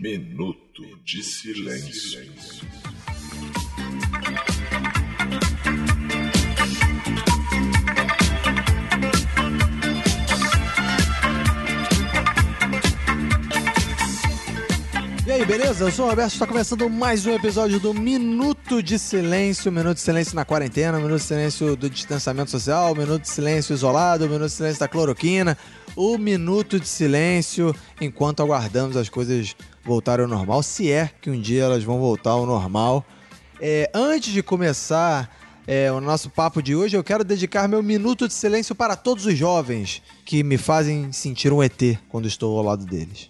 Minuto de silêncio. E aí, beleza? Eu sou o Roberto, está começando mais um episódio do Minuto de Silêncio, Minuto de Silêncio na quarentena, Minuto de Silêncio do distanciamento social, Minuto de Silêncio isolado, Minuto de Silêncio da cloroquina, o Minuto de Silêncio enquanto aguardamos as coisas voltarem ao normal, se é que um dia elas vão voltar ao normal. É, antes de começar é, o nosso papo de hoje, eu quero dedicar meu minuto de silêncio para todos os jovens que me fazem sentir um ET quando estou ao lado deles.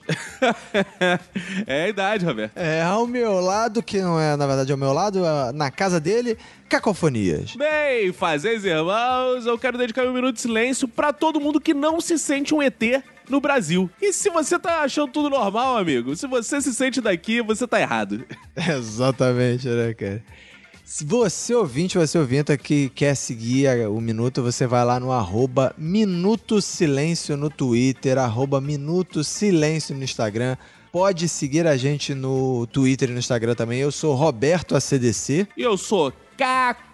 é a idade, Roberto. É, ao meu lado, que não é na verdade ao meu lado, é na casa dele, cacofonias. Bem, fazeres irmãos, eu quero dedicar meu minuto de silêncio para todo mundo que não se sente um ET no Brasil. E se você tá achando tudo normal, amigo, se você se sente daqui, você tá errado. Exatamente, né, cara? Se você ouvinte, você ouvinte que quer seguir o Minuto, você vai lá no arroba Minuto Silêncio no Twitter, arroba Minuto Silêncio no Instagram. Pode seguir a gente no Twitter e no Instagram também. Eu sou Roberto ACDC. E eu sou Cacofonias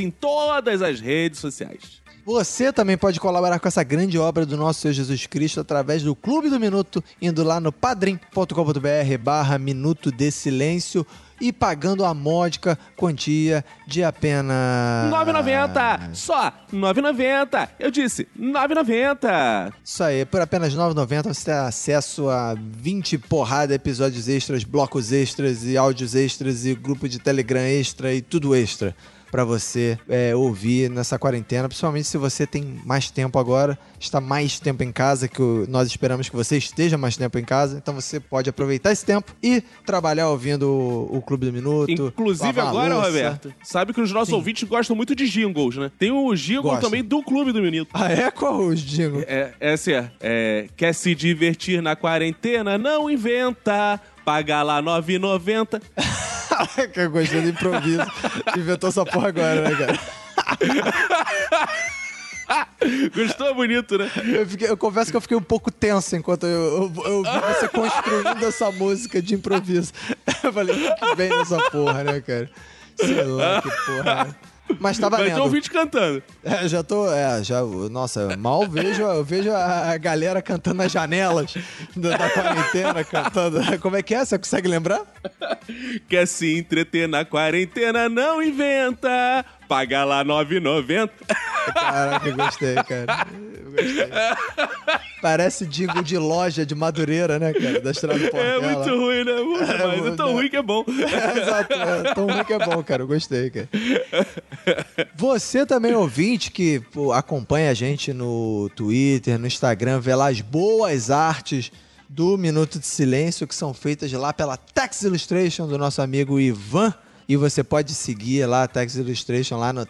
em todas as redes sociais. Você também pode colaborar com essa grande obra do nosso Senhor Jesus Cristo através do Clube do Minuto, indo lá no padrim.com.br barra Minuto de Silêncio e pagando a módica quantia de apenas... 9,90! Só 9,90! Eu disse 9,90! Isso aí, por apenas 9,90 você tem acesso a 20 porrada episódios extras, blocos extras e áudios extras e grupo de Telegram extra e tudo extra para você é, ouvir nessa quarentena, principalmente se você tem mais tempo agora, está mais tempo em casa, que nós esperamos que você esteja mais tempo em casa, então você pode aproveitar esse tempo e trabalhar ouvindo o, o Clube do Minuto. Inclusive agora, Roberto, sabe que os nossos Sim. ouvintes gostam muito de jingles, né? Tem o jingle também do Clube do Minuto. Ah, é? Qual os jingles? É, é assim, é, é, quer se divertir na quarentena? Não inventa, paga lá 9,90. Eu gostei do improviso. Inventou essa porra agora, né, cara? Gostou bonito, né? Eu, fiquei, eu, confesso que eu fiquei um pouco tenso enquanto eu, eu, eu vi você construindo essa música de improviso. Eu falei, que vem nessa porra, né, cara? Sei lá, que porra. Né? Mas valendo. Mas já ouvi te cantando. É, já tô. É, já. Nossa, mal vejo, eu vejo a galera cantando nas janelas da, da quarentena, cantando. Como é que é? Você consegue lembrar? Quer se entreter na quarentena, não inventa. Paga lá 9,90. Caraca, eu gostei, cara. Eu gostei. Parece digo de loja de Madureira, né, cara? Da estrada do É muito ruim, né? É, Mas é tão né? ruim que é bom. É, exato, é tão ruim que é bom, cara. Eu gostei, cara. Você também, ouvinte, que pô, acompanha a gente no Twitter, no Instagram, vê lá as boas artes do Minuto de Silêncio que são feitas lá pela Tex Illustration do nosso amigo Ivan. E você pode seguir lá a Tex Illustration lá no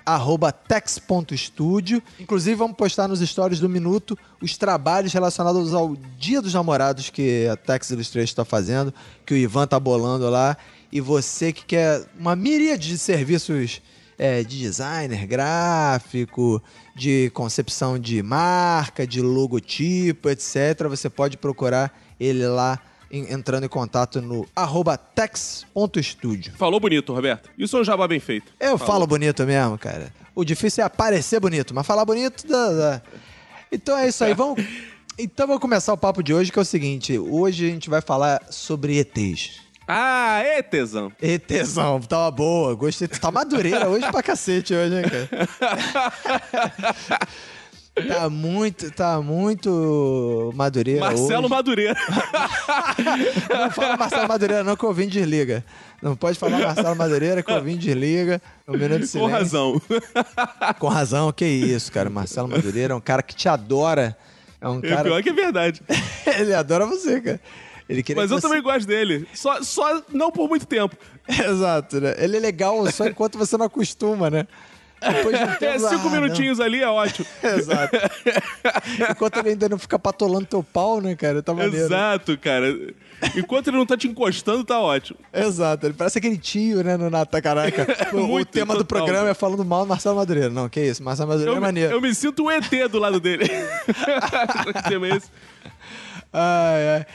tex.studio. Inclusive, vamos postar nos stories do Minuto os trabalhos relacionados ao Dia dos Namorados que a Tex Illustration está fazendo, que o Ivan tá bolando lá. E você que quer uma miríade de serviços é, de designer gráfico, de concepção de marca, de logotipo, etc., você pode procurar ele lá entrando em contato no tex.studio. Falou bonito, Roberto. Isso é um jabá bem feito. Eu Falou. falo bonito mesmo, cara. O difícil é aparecer bonito, mas falar bonito dá. dá. Então é isso aí. Vamos. Então vou começar o papo de hoje, que é o seguinte: hoje a gente vai falar sobre ETs. Ah, é tesão. E tesão, tava boa. Gostei. Tá madureira hoje pra cacete hoje, hein, cara? Tá muito, tá muito Madureira. Marcelo hoje. Madureira. não fala Marcelo Madureira, não, que eu vim desliga. Não pode falar Marcelo Madureira, que eu vim desliga. Um minuto de. Com razão. Com razão, que isso, cara. Marcelo Madureira é um cara que te adora. É um cara. É pior que é verdade. Ele adora você, cara. Ele Mas eu você... também gosto dele. Só, só não por muito tempo. Exato, né? Ele é legal só enquanto você não acostuma, né? Depois de um tempo, é, cinco ah, minutinhos não. ali é ótimo. Exato. Enquanto ele ainda não fica patolando teu pau, né, cara? Tá maneiro. Exato, cara. Enquanto ele não tá te encostando, tá ótimo. Exato. Ele parece aquele tio, né, no Natal. Caraca. o, o tema total. do programa é falando mal do Marcelo Madureira. Não, que isso. Marcelo Madureira eu, é maneiro. Eu me sinto um ET do lado dele. que tema é esse? Ai, ai.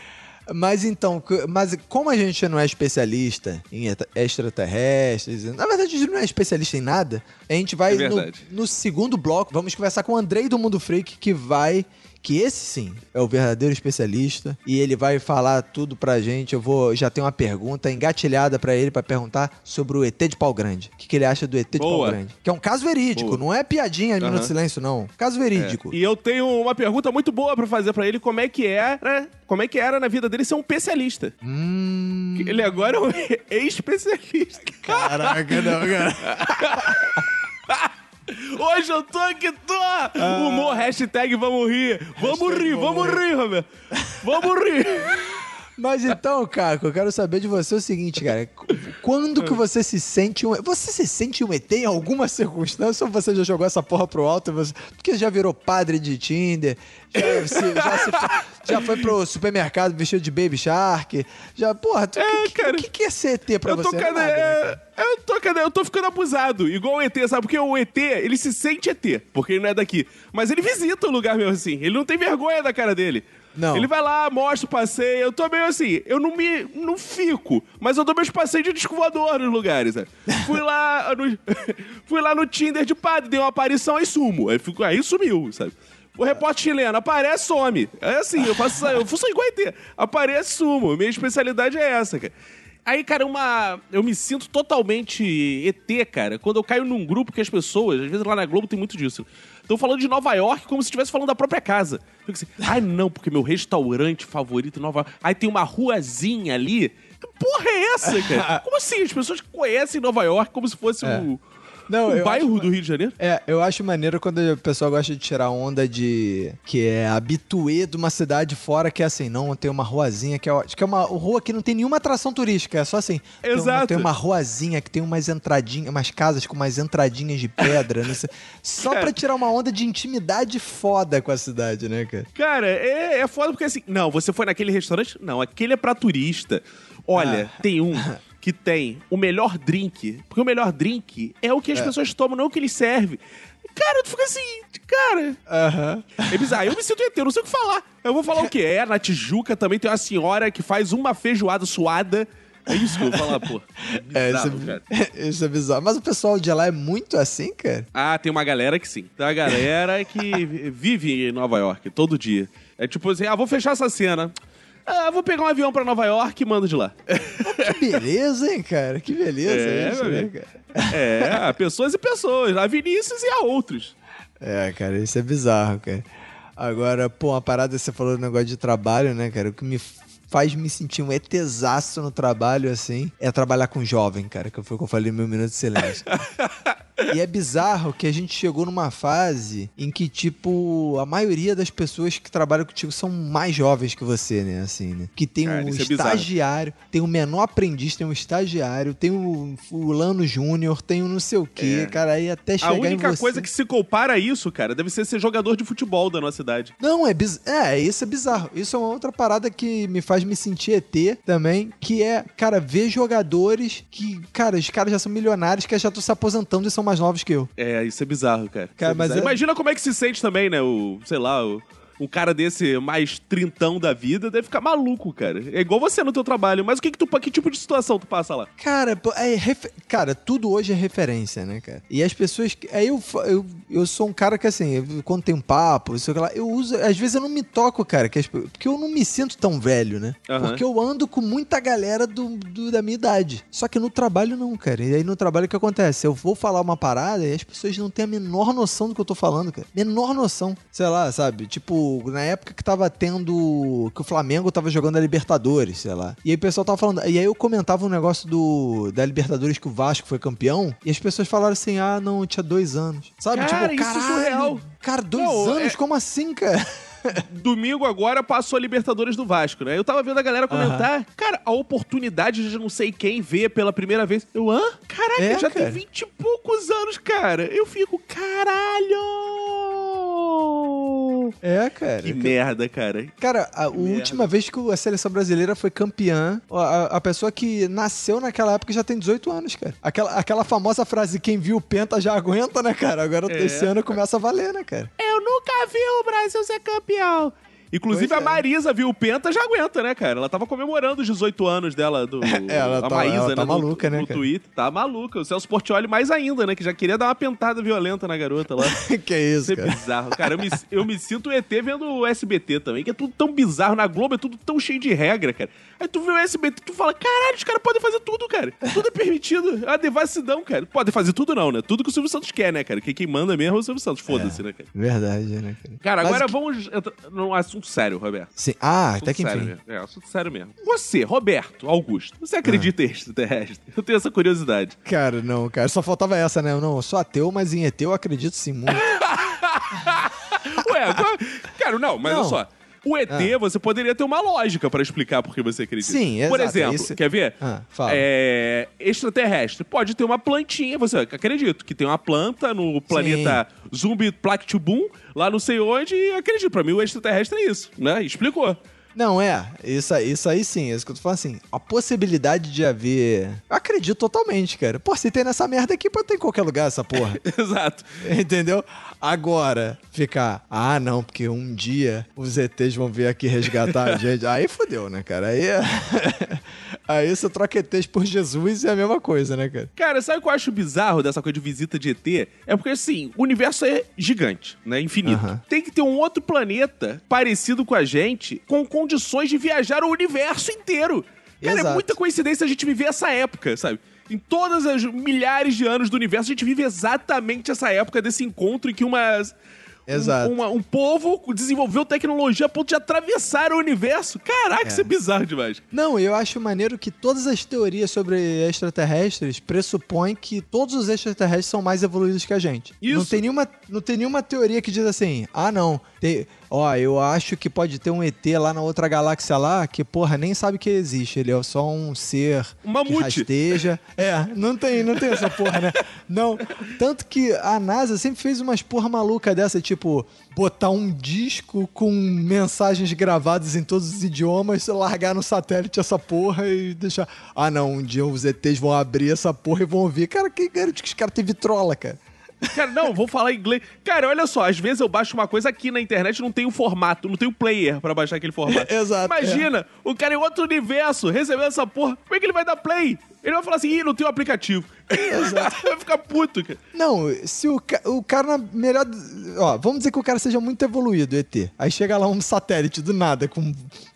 Mas então, mas como a gente não é especialista em extraterrestres, na verdade a gente não é especialista em nada, a gente vai É no, no segundo bloco, vamos conversar com o Andrei do Mundo Freak, que vai, que esse sim é o verdadeiro especialista, e ele vai falar tudo pra gente. Eu vou, já tenho uma pergunta engatilhada pra ele pra perguntar sobre o ET de Pau Grande. O que, que ele acha do ET de Pau Boa. Grande? Que é um caso verídico, Boa. não é piadinha Minuto Aham. de Silêncio, não. Caso verídico. E eu tenho uma pergunta muito boa pra fazer pra ele, como é que era, como é que era na vida dele ser um especialista. Hum. Ele agora é um especialista. Caraca, não, cara. Hoje eu tô que tô! Ah. Humor, hashtag vamos rir. Vamos rir, vamos rir, Roberto. Vamos rir. Mas então, Caco, eu quero saber de você o seguinte, cara. Quando que você se sente um. Você se sente um ET em alguma circunstância ou você já jogou essa porra pro alto? Você... Porque já virou padre de Tinder, já, se- já, se- já foi pro supermercado vestido de Baby Shark. Já, porra, tu, É, que, cara. o que, que é ser ET pra Eu tô, você? cada, Nada, né, é, eu, tô, cada, eu tô ficando abusado, igual o ET, sabe? Porque o ET, ele se sente ET, porque ele não é daqui. Mas ele visita o lugar mesmo assim. Ele não tem vergonha da cara dele. Não. Ele vai lá, mostra o passeio. Eu tô meio assim, eu não me. não fico, mas eu dou meus passeios de disco voador nos lugares, sabe? Fui lá no. fui lá no Tinder de padre, dei uma aparição, aí sumo. Aí, fico, aí sumiu, sabe? O repórter chileno aparece, some. É assim, eu faço eu funciona igual ET. Aparece, sumo. Minha especialidade é essa, cara. Aí, cara, uma. Eu me sinto totalmente ET, cara, quando eu caio num grupo que as pessoas, às vezes lá na Globo tem muito disso. Estão falando de Nova York como se estivesse falando da própria casa. Fico assim, ai não, porque meu restaurante favorito em Nova York. Aí tem uma ruazinha ali. Que porra é essa, cara? Como assim? As pessoas conhecem Nova York como se fosse É. o, Não, o bairro acho- do Rio de Janeiro? É, eu acho maneiro quando o pessoal gosta de tirar onda de. que é habituê de uma cidade fora, que é assim, não, tem uma ruazinha que é. Que é uma rua que não tem nenhuma atração turística, é só assim. tem uma- Exato. Tem uma, ruazinha que tem umas entradinhas, umas casas com umas entradinhas de pedra, sei. Só pra tirar uma onda de intimidade foda com a cidade, né, cara? Cara, é, é foda porque assim. Não, você foi naquele restaurante? Não, aquele é pra turista. Olha, Ah. tem um que tem o melhor drink. Porque o melhor drink é o que as pessoas tomam, não o que eles servem. Cara, tu fica assim, cara. Aham. É bizarro. Eu me sinto ET, eu não sei o que falar. Eu vou falar o quê? É, na Tijuca também tem uma senhora que faz uma feijoada suada. É isso que eu vou falar, pô. É, Bizarro, isso, é, isso é bizarro. Mas o pessoal de lá é muito assim, cara? Ah, tem uma galera que sim. Tem uma galera que vive em Nova York todo dia. É tipo assim, ah, vou fechar essa cena. Ah, vou pegar um avião pra Nova York e mando de lá. Que beleza, hein, cara? Que beleza É, isso, né, cara? É, pessoas e pessoas. A Vinícius e a outros. É, cara, isso é bizarro, cara. Agora, pô, uma parada, você falou do negócio de trabalho, né, cara? O que me faz me sentir um etesaço no trabalho, assim, é trabalhar com jovem, cara, que foi o que eu falei no meu minuto de silêncio. e é bizarro que a gente chegou numa fase em que, tipo, a maioria das pessoas que trabalham contigo são mais jovens que você, né, assim, né? Que tem Cara, um é bizarro. estagiário, tem um menor aprendiz, tem um estagiário, tem um fulano júnior, tem um não sei o quê, É. cara, aí até A chegar em única você... coisa que se compara a isso, cara, deve ser ser jogador de futebol da nossa cidade. Não, é, biz... é, isso é bizarro. Isso é uma outra parada que me faz me sentir ET também, que é, cara, ver jogadores que, cara, os caras já são milionários, que já estão se aposentando e são mais novos que eu. É, isso é bizarro, cara. Cara, é mas bizarro. é- Imagina como é que se sente também, né? O, sei lá, o, um cara desse mais trintão da vida deve ficar maluco, cara. É igual você no teu trabalho. Mas o que que tu, que tipo de situação tu passa lá? Cara, é refe- cara, tudo hoje é referência, né, cara? E as pessoas. que- Aí eu, eu, eu sou um cara que, assim, eu- quando tem um papo, sei lá, eu uso. Às vezes eu não me toco, cara, que as porque eu não me sinto tão velho, né? Aham. Porque eu ando com muita galera do, do- da minha idade. Só que no trabalho não, cara. E aí no trabalho o que acontece? Eu vou falar uma parada e as pessoas não têm a menor noção do que eu tô falando, cara. Menor noção. Sei lá, sabe? Tipo, na época que tava tendo. que o Flamengo tava jogando a Libertadores, sei lá. E aí o pessoal tava falando. E aí eu comentava um negócio do da Libertadores que o Vasco foi campeão. E as pessoas falaram assim: ah, não, tinha dois anos. Sabe? Cara, tipo, isso é caralho, surreal. Cara, dois Não, anos? é- Como assim, cara? Domingo agora passou a Libertadores do Vasco, né? Eu tava vendo a galera comentar, cara, a oportunidade de não sei quem ver pela primeira vez. Eu, hã? Caraca, É, já cara. tem vinte e poucos anos, cara. Eu fico, caralho! É, cara. Que merda, cara. Cara, a merda. última vez que a seleção brasileira foi campeã, a, a pessoa que nasceu naquela época já tem 18 anos, cara. Aquela, aquela famosa frase, quem viu o Penta já aguenta, né, cara? Agora É, esse ano começa a valer, né, cara? Eu nunca vi o Brasil ser campeão. Inclusive Pois a é. Marisa viu o Penta, já aguenta, né, cara? Ela tava comemorando os 18 anos dela, do, ela a tá- Maísa, ela né? tá no- maluca, né, No cara? Twitter. Tá maluca. O Celso Portioli mais ainda, né? Que já queria dar uma pentada violenta na garota lá. que isso, Isso é cara. bizarro. Cara, eu me, eu me sinto ET vendo o SBT também, que é tudo tão bizarro. Na Globo é tudo tão cheio de regra, cara. Aí tu vê o SBT tu fala, caralho, os caras podem fazer tudo, cara. Tudo é permitido. É uma devassidão, cara. Podem fazer tudo não, né? Tudo que o Silvio Santos quer, né, cara? Que quem manda mesmo é o Silvio Santos. Foda-se, né, cara? Verdade, né, cara? Cara, Mas agora que- vamos entrar num assunto sério, Roberto. Sim. Ah, Assunto até que enfim. mesmo. É, assunto sério mesmo. Você, Roberto Augusto, você acredita Ah. em extraterrestre? Eu tenho essa curiosidade. Cara, não, cara. Só faltava essa, né? Não, eu sou ateu, mas em ET eu acredito sim muito. Ué, cara, não, mas Não. olha só. O ET, você poderia ter uma lógica pra explicar por que você acredita. Sim, Por exato, exemplo, esse- quer ver? Ah, fala. É, extraterrestre. Pode ter uma plantinha, você acredito que tem uma planta no planeta Zumbi Plactubum, lá não sei onde, e acredito. Pra mim, o extraterrestre é isso, né? Explicou. Não, é. Isso, aí- isso aí sim. É isso que eu tô falando assim. A possibilidade de haver. Eu acredito totalmente, cara. Pô, se tem nessa merda aqui, pode ter em qualquer lugar essa porra. Exato. Entendeu? Agora, ficar, ah, não, porque um dia os ETs vão vir aqui resgatar a gente. Aí fodeu, né, cara? Aí, é- aí você troca ETs por Jesus e é a mesma coisa, né, cara? Cara, sabe o que eu acho bizarro dessa coisa de visita de ET? É porque, assim, o universo é gigante, né? Infinito. Aham. Tem que ter um outro planeta parecido com a gente, com condições de viajar o universo inteiro. Cara, é Exato. muita coincidência a gente viver essa época, sabe? Em todas as milhares de anos do universo, a gente vive exatamente essa época desse encontro em que uma. Exato. Um, uma- um povo desenvolveu tecnologia a ponto de atravessar o universo. Caraca, É. isso é bizarro demais. Não, eu acho maneiro que todas as teorias sobre extraterrestres pressupõem que todos os extraterrestres são mais evoluídos que a gente. Isso. Não tem nenhuma, não tem nenhuma teoria que diz assim, ah, não, tem, ó, eu acho que pode ter um ET lá na outra galáxia lá que, porra, nem sabe que existe. Ele é só um ser Um mamute. que rasteja. É, não tem, não tem essa porra, né? Não. Tanto que a NASA sempre fez umas porra maluca dessa, tipo, botar um disco com mensagens gravadas em todos os idiomas, largar no satélite essa porra e deixar. Ah, não, um dia os ETs vão abrir essa porra e vão ouvir. Cara, que garante que os caras têm vitrola, cara. Cara, não, vou falar inglês. Cara, olha só, às vezes eu baixo uma coisa aqui na internet não tem o formato, não tem o player pra baixar aquele formato. Exato, Imagina, o cara em outro universo recebendo essa porra. Como é que ele vai dar play? Ele vai falar assim, ih, não tem o aplicativo. Exato. vai ficar puto, cara. Não, se o, ca- o cara na melhor. Ó, vamos dizer que o cara seja muito evoluído, ET. Aí chega lá um satélite do nada com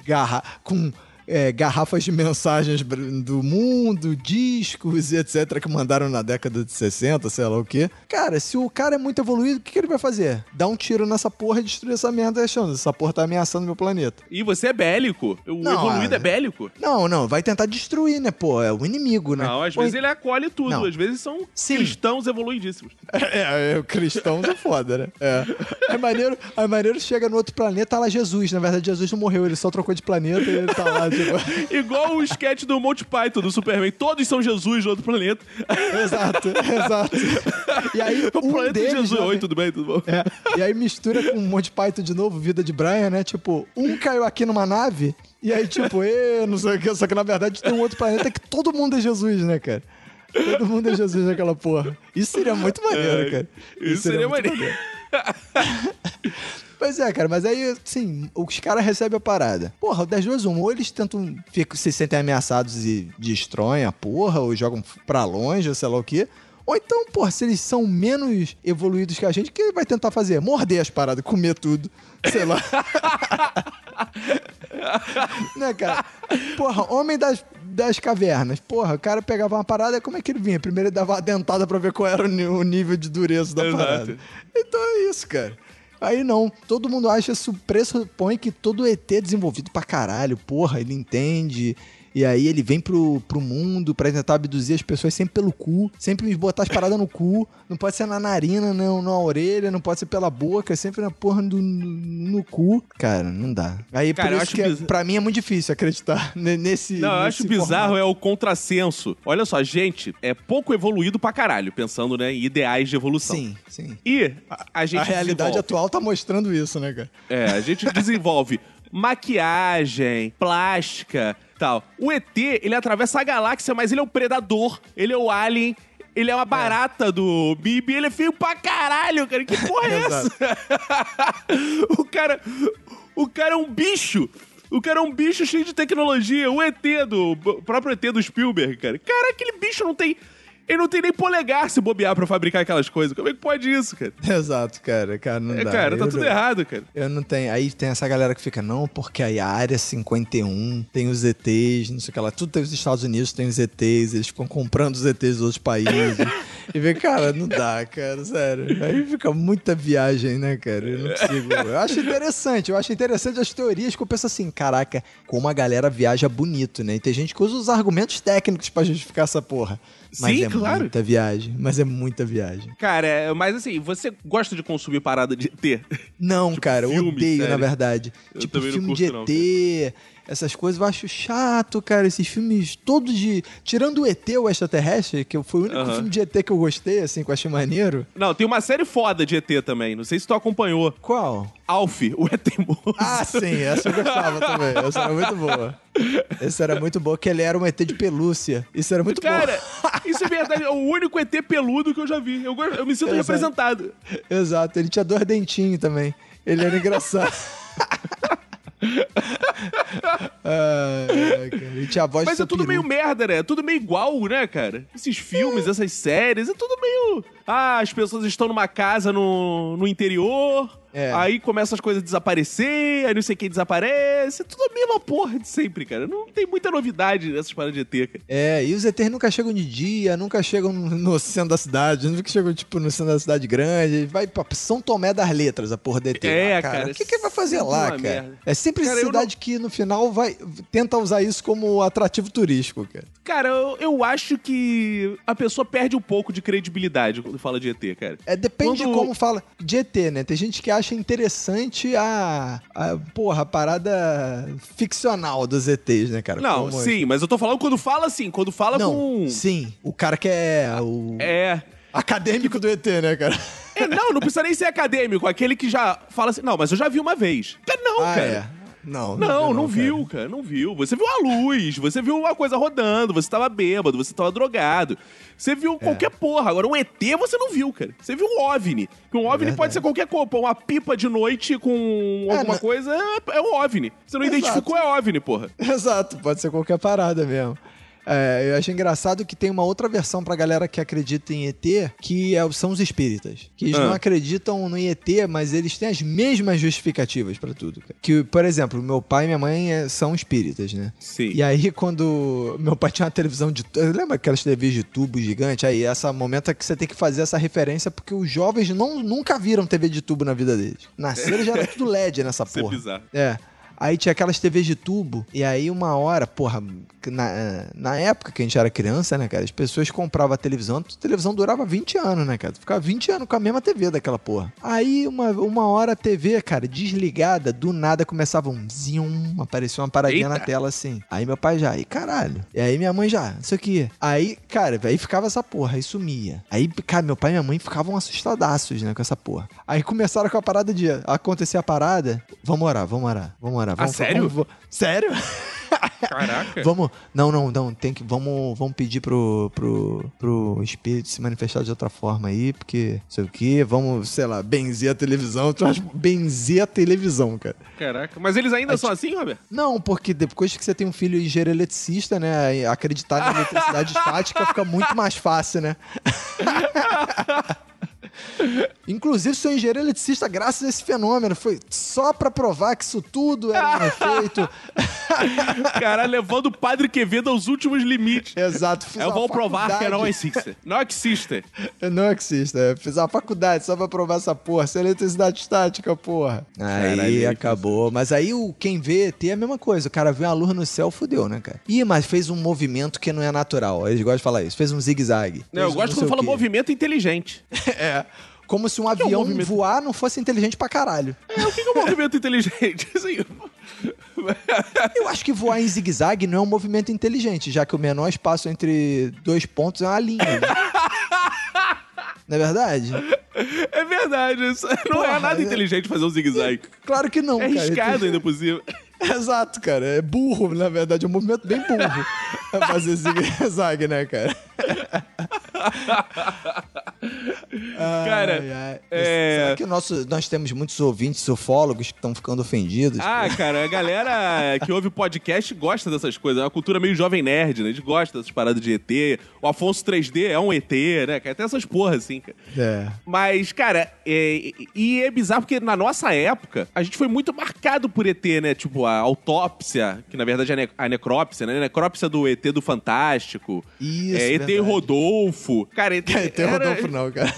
garra, com é, garrafas de mensagens do mundo, discos e etc. que mandaram na década de 60, sei lá o quê. Cara, se o cara é muito evoluído, o que, que ele vai fazer? Dar um tiro nessa porra e destruir essa merda achando. Essa porra tá ameaçando meu planeta. E você é bélico. O Não, evoluído ah, é bélico. Não, não, vai tentar destruir, né, pô? É o inimigo, né? Não, às Pô, vezes ele acolhe tudo. Não. Às vezes são Sim. cristãos evoluidíssimos. É, é, o cristão é foda, né? É. É maneiro, é maneiro chega no outro planeta, tá lá Jesus. Na verdade, Jesus não morreu, ele só trocou de planeta e ele tá lá, tipo. Igual o sketch do Monty Python, do Superman. Todos são Jesus no outro planeta. exato, exato. E aí, O um planeta de deles. Jesus. já Oi, tudo bem? Tudo bom? É, e aí mistura com monte de Python de novo, vida de Brian, né? Tipo, um caiu aqui numa nave, e aí, tipo, e não sei o que, só que na verdade tem um outro planeta que todo mundo é Jesus, né, cara? Todo mundo é Jesus naquela porra. Isso seria muito maneiro, cara. Isso seria muito maneiro. Pois é, cara, mas aí, sim, os caras recebem a parada. Porra, das duas, uma, ou eles tentam, ficam, se sentem ameaçados e destroem a porra, ou jogam pra longe, ou sei lá o quê. Ou então, porra, se eles são menos evoluídos que a gente, o que ele vai tentar fazer? Morder as paradas, comer tudo, sei lá. né, cara? Porra, homem das, das cavernas. Porra, o cara pegava uma parada, como é que ele vinha? Primeiro ele dava uma dentada pra ver qual era o nível de dureza da Exato. parada. Então é isso, cara. Aí não, todo mundo acha pressupõe que todo ET é desenvolvido pra caralho, porra, ele entende. E aí ele vem pro, pro mundo pra tentar abduzir as pessoas sempre pelo cu, sempre botar as paradas no cu. Não pode ser na narina, não na orelha, não pode ser pela boca, é sempre na porra do, no, no cu. Cara, não dá. Aí Cara, eu por acho isso que é- pra mim é muito difícil acreditar ne- nesse. Não, eu nesse acho bizarro formato. é o contrassenso. Olha só, gente é pouco evoluído pra caralho, pensando né, em ideais de evolução. Sim, sim. E a, a gente A realidade desenvolve- atual tá mostrando isso, né, cara? É, a gente desenvolve maquiagem, plástica, tal. O ET, ele atravessa a galáxia, mas ele é um predador, ele é o alien, ele é uma barata do Bibi, ele é feio pra caralho, cara. Que porra é essa? o cara O cara é um bicho. O cara é um bicho cheio de tecnologia. O ET do. O próprio ET do Spielberg, cara. Cara, aquele bicho não tem. Ele não tem nem polegar se bobear pra fabricar aquelas coisas. Como é que pode isso, cara? Exato, cara. Cara, não É, dá. cara, tá Eu tudo errado, cara. Eu não tenho. Aí tem essa galera que fica, não, porque aí a área 51 tem os ETs, não sei o que lá. Tudo tem os Estados Unidos, tem os ETs, eles ficam comprando os ETs dos outros países. e vê, cara, não dá, cara, sério. Aí fica muita viagem, né, cara? Eu não consigo. Eu acho interessante, eu acho interessante as teorias que eu penso assim, caraca, como a galera viaja bonito, né? E tem gente que usa os argumentos técnicos pra justificar essa porra. Mas Sim, é claro. muita viagem, mas é muita viagem. Cara, é, mas assim, você gosta de consumir parada de ET? Não, cara, eu Tipo odeio, na verdade. Eu tipo, não filme de curto, ET, não, essas coisas, eu acho chato, cara. Esses filmes todos de. Tirando o ET, o extraterrestre, que foi o único Aham. filme de ET que eu gostei, assim, que eu achei maneiro. Não, tem uma série foda de ET também. Não sei se tu acompanhou. Qual? Alf, o ET Moço. Ah, sim, essa eu gostava também. Essa era muito boa. Essa era muito boa, que ele era um ET de pelúcia. Isso era muito Cara, bom. isso é verdade. É o único ET peludo que eu já vi. Eu, eu me sinto Exato. representado. Exato, ele tinha dois dentinhos também. Ele era engraçado. Ah, é, cara. Tinha a voz Mas é tudo seu meio peru. merda, né? É tudo meio igual, né, cara? Esses filmes, essas séries, é tudo meio. Ah, as pessoas estão numa casa no, no interior. É. Aí começam as coisas a desaparecer, aí não sei quem desaparece. É tudo a mesma porra de sempre, cara. Não tem muita novidade nessas paradas de ET, cara. É, e os ETs nunca chegam de dia, nunca chegam no, centro da cidade, nunca chegam, tipo, no centro da cidade grande. Vai pra São Tomé das Letras, a porra do ET. É, lá, cara, O que, que vai fazer sempre lá, cara? merda. É sempre Cara, cidade que no final vai tenta usar isso como atrativo turístico, cara. Cara, eu, eu acho que a pessoa perde um pouco de credibilidade fala de ET, cara. É, depende de Quando- como fala de ET, né? Tem gente que acha interessante a, a porra, a parada ficcional dos ETs, né, cara? Não, Como- sim, mas eu tô falando quando fala assim, quando fala Não, com. sim. O cara que é o É. acadêmico do ET, né, cara? É, não, não precisa nem ser acadêmico. Aquele que já fala assim, não, mas eu já vi uma vez. Não, Ah, cara. é. Não, Não, não, cara. viu, cara, não viu. Você viu a luz, você viu uma coisa rodando, você tava bêbado, você tava drogado. Você É. viu qualquer porra. Agora, um ET você não viu, cara. Você viu um OVNI. Que um OVNI verdade. pode ser qualquer coisa. Uma pipa de noite com É, alguma na- coisa é, é um OVNI. Você não Exato. identificou, é OVNI, porra. Exato, pode ser qualquer parada mesmo. É, eu acho engraçado que tem uma outra versão pra galera que acredita em ET, que é- são os espíritas. Que eles Ah. não acreditam no ET, mas eles têm as mesmas justificativas pra tudo. cara. Que, por exemplo, meu pai e minha mãe é- são espíritas, né? Sim. E aí, quando meu pai tinha uma televisão de. Lembra aquelas TVs de tubo gigante? Aí, essa momento é que você tem que fazer essa referência, porque os jovens não, nunca viram TV de tubo na vida deles. Nasceram já era tudo LED nessa Isso é porra. bizarro. É. Aí tinha aquelas TVs de tubo, e aí uma hora, porra, na, na época que a gente era criança, né, cara, as pessoas compravam a televisão, a televisão durava 20 anos, né, cara? Tu ficava 20 anos com a mesma TV daquela porra. Aí uma, uma hora a TV, cara, desligada, do nada começava um zium, aparecia uma paradinha na Eita. tela assim. Aí meu pai já, e caralho. E aí minha mãe já, isso aqui. Aí, cara, aí ficava essa porra, aí sumia. Aí, cara, meu pai e minha mãe ficavam assustadaços, né, com essa porra. Aí começaram com a parada de acontecer a parada, vamos orar, vamos orar, vamos orar. Vamos, sério? vamos- sério? Caraca. Vamos. Não, não, não. Tem que. Vamos, vamos pedir pro, pro, pro espírito se manifestar de outra forma aí, porque não sei o quê. Vamos, sei lá, benzer a televisão. Tu acha benzer a televisão, cara. Caraca. Mas eles ainda são assim, Roberto? Não, porque depois que você tem um filho engenheiro eletricista, né? Acreditar na eletricidade estática fica muito mais fácil, né? Inclusive, sou engenheiro eletricista graças a esse fenômeno. Foi só pra provar que isso tudo era um efeito. Caralho, levando o Padre Quevedo aos últimos limites. Exato. Fiz Eu vou provar que não existe. Não existe. Não existe, é. Fiz uma faculdade só pra provar essa porra. Isso é eletricidade estática, porra. Aí Caralho, acabou. Mas aí o, quem vê ET é a mesma coisa. O cara vê uma luz no céu, fudeu, né, cara? Ih, mas fez um movimento que não é natural. Eles gostam de falar isso. Fez um zigue-zague. Não, eu um gosto não quando fala movimento inteligente. É. Como se um é um avião movimento? voar não fosse inteligente pra caralho. É, o que que é um movimento inteligente? Assim, Eu acho que voar em zigue-zague não é um movimento inteligente, já que o menor espaço entre dois pontos é uma linha. não é verdade? é verdade. Isso não Porra, é nada é- inteligente fazer um zigue-zague. Claro que não, É cara. arriscado ainda por cima. Exato, cara. É burro, na verdade. É um movimento bem burro. É fazer zigue-zague, né, cara? Cara, Ai, ai. é- Será que nosso, nós temos muitos ouvintes ufólogos que estão ficando ofendidos? Ah, cara, a galera que ouve podcast gosta dessas coisas. É uma cultura meio jovem nerd, né? Eles gostam dessas paradas de ET. O Afonso 3D é um ET, né? Tem essas porras, assim, cara. É. Mas, cara, é, e é bizarro porque na nossa época, a gente foi muito marcado por ET, né? Tipo, a autópsia, que na verdade é a, ne a necrópsia, né? A necrópsia do ET do Fantástico. Isso, é, ET verdade. Rodolfo. Cara, ET, Tem era- Rodolfo não, cara.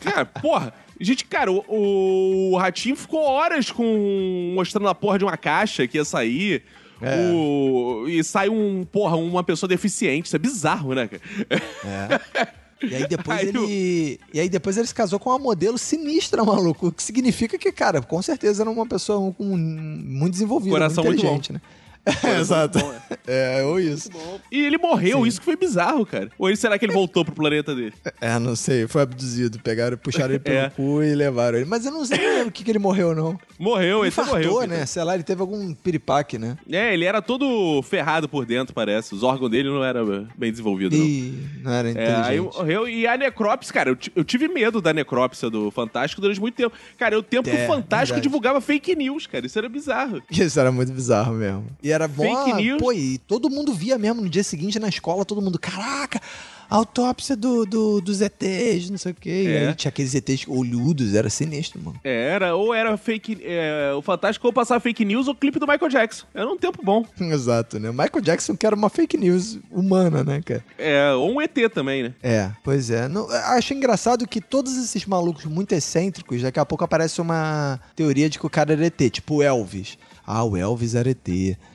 Cara, porra. Gente, cara, o, o Ratinho ficou horas com mostrando a porra de uma caixa que ia sair. É. O, e sai um, porra, uma pessoa deficiente. Isso é bizarro, né, cara? É. E aí depois Aí ele. E aí depois ele se casou com uma modelo sinistra, maluco. O que significa que, cara, com certeza era uma pessoa com muito desenvolvida, Coração muito muito inteligente, né? É, exato. bom, É, ou isso. E ele morreu, isso que foi bizarro, cara. Ou ele, será que ele voltou pro planeta dele? É, não sei, foi abduzido. Pegaram, puxaram ele pelo É. cu e levaram ele. Mas eu não sei o que, que ele morreu, não. Morreu, ele Infartou, morreu. né? Sei lá, ele teve algum piripaque, né? É, ele era todo ferrado por dentro, parece. Os órgãos dele não eram bem desenvolvidos, não. E não era É, aí inteligente. morreu. E a necrópsia, cara, eu, eu tive medo da necrópsia do Fantástico durante muito tempo. Cara, é o tempo que É, o Fantástico verdade. divulgava fake news, cara. Isso era bizarro. Isso era muito bizarro mesmo. E era bom. Fake news. Pô, e todo mundo via mesmo no dia seguinte na escola, todo mundo, caraca, autópsia do, do, dos ETs, não sei o quê. E É. aí tinha aqueles ETs olhudos, era sinistro, mano. Era, ou era fake. é, o Fantástico ou passava fake news ou clipe do Michael Jackson. Era um tempo bom. Exato, né? Michael Jackson que era uma fake news humana, né, cara? É, ou um ET também, né? É, pois é. Não, acho engraçado que todos esses malucos muito excêntricos, daqui a pouco aparece uma teoria de que o cara era ET, tipo Elvis. Ah, o Elvis era ET,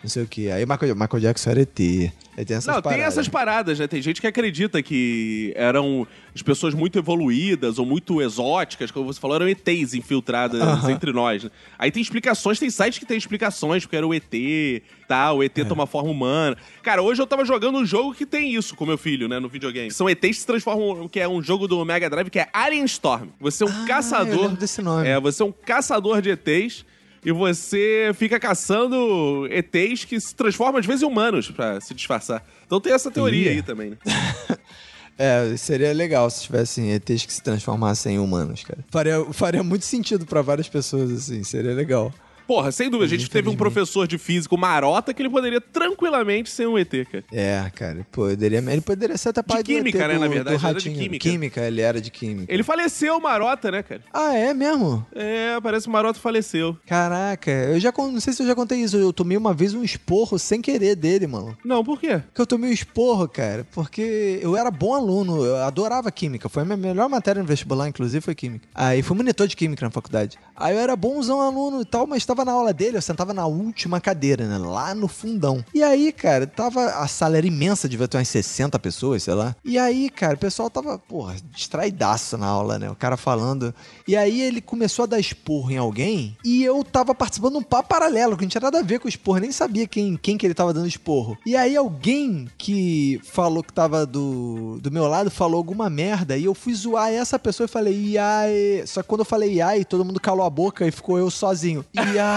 não sei o quê. Aí Michael, Michael Jackson era ET. Aí tem essas Não, tem paradas. essas paradas, né? Tem gente que acredita que eram as pessoas muito evoluídas ou muito exóticas, como você falou, eram ETs infiltradas Aham. entre nós. né? Aí tem explicações, tem sites que tem explicações, porque era o ET, tá? O ET É. toma forma humana. Cara, hoje eu tava jogando um jogo que tem isso com meu filho, né? No videogame. São ETs que se transformam, que é um jogo do Mega Drive, que é Alien Storm. Você é um Ah, caçador. desse nome. É, você é um caçador de ETs. E você fica caçando ETs que se transformam às vezes em humanos pra se disfarçar. Então tem essa teoria Ih. aí também, né? É, seria legal se tivessem ETs que se transformassem em humanos, cara. Faria, faria muito sentido pra várias pessoas, assim, seria legal. Porra, sem dúvida, a gente teve um professor de físico marota que ele poderia tranquilamente ser um ET, cara. É, cara, poderia, ele poderia ser até pai do química, ET né, do, na do verdade, ele era de ratinho. química. ele era de química. Ele faleceu, marota, né, cara? Ah, é mesmo? É, parece que o marota faleceu. Caraca, eu já não sei se eu já contei isso. Eu tomei uma vez um esporro sem querer dele, mano. Não, por quê? Porque eu tomei um esporro, cara, porque eu era bom aluno, eu adorava química. Foi a minha melhor matéria no vestibular, inclusive, foi química. Aí fui monitor de química na faculdade. Aí eu era bonzão aluno e tal, mas estava na aula dele, eu sentava na última cadeira, né? Lá no fundão. E aí, cara, tava. A sala era imensa, devia ter umas 60 pessoas, sei lá. E aí, cara, o pessoal tava, porra, distraidaço na aula, né? O cara falando. E aí ele começou a dar esporro em alguém e eu tava participando de um papo paralelo, que não tinha nada a ver com o esporro, nem sabia quem, quem que ele tava dando esporro. E aí alguém que falou que tava do, do meu lado falou alguma merda e eu fui zoar essa pessoa e falei, iai. Só que quando eu falei iai, todo mundo calou a boca e ficou eu sozinho. Iai.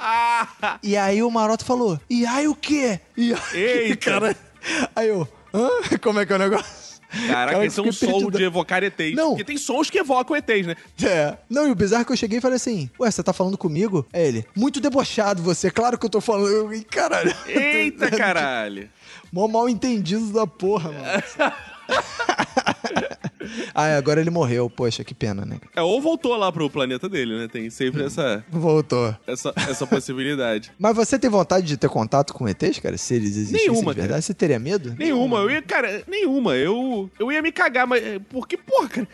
Ah! E aí o Maroto falou, iai o quê? Iai, Eita. cara. Aí eu, hã? Como é que é o negócio? Caraca, Cara, esse é um som de evocar ETs. Não. Porque tem sons que evocam ETs, né? É. Não, e o bizarro é que eu cheguei e falei assim: Ué, você tá falando comigo? É ele. Muito debochado você, claro que eu tô falando. Eu, caralho. Eita, caralho. Mó mal entendido da porra, mano. ah, agora ele morreu. Poxa, que pena, né? É, ou voltou lá pro planeta dele, né? Tem sempre essa, Voltou. essa, essa possibilidade. Mas você tem vontade de ter contato com ETs, cara? Se eles existissem Nenhuma, de verdade, você teria medo? Nenhuma, eu ia, cara, nenhuma. Eu, eu ia me cagar, mas. é, Porque, porra, cara.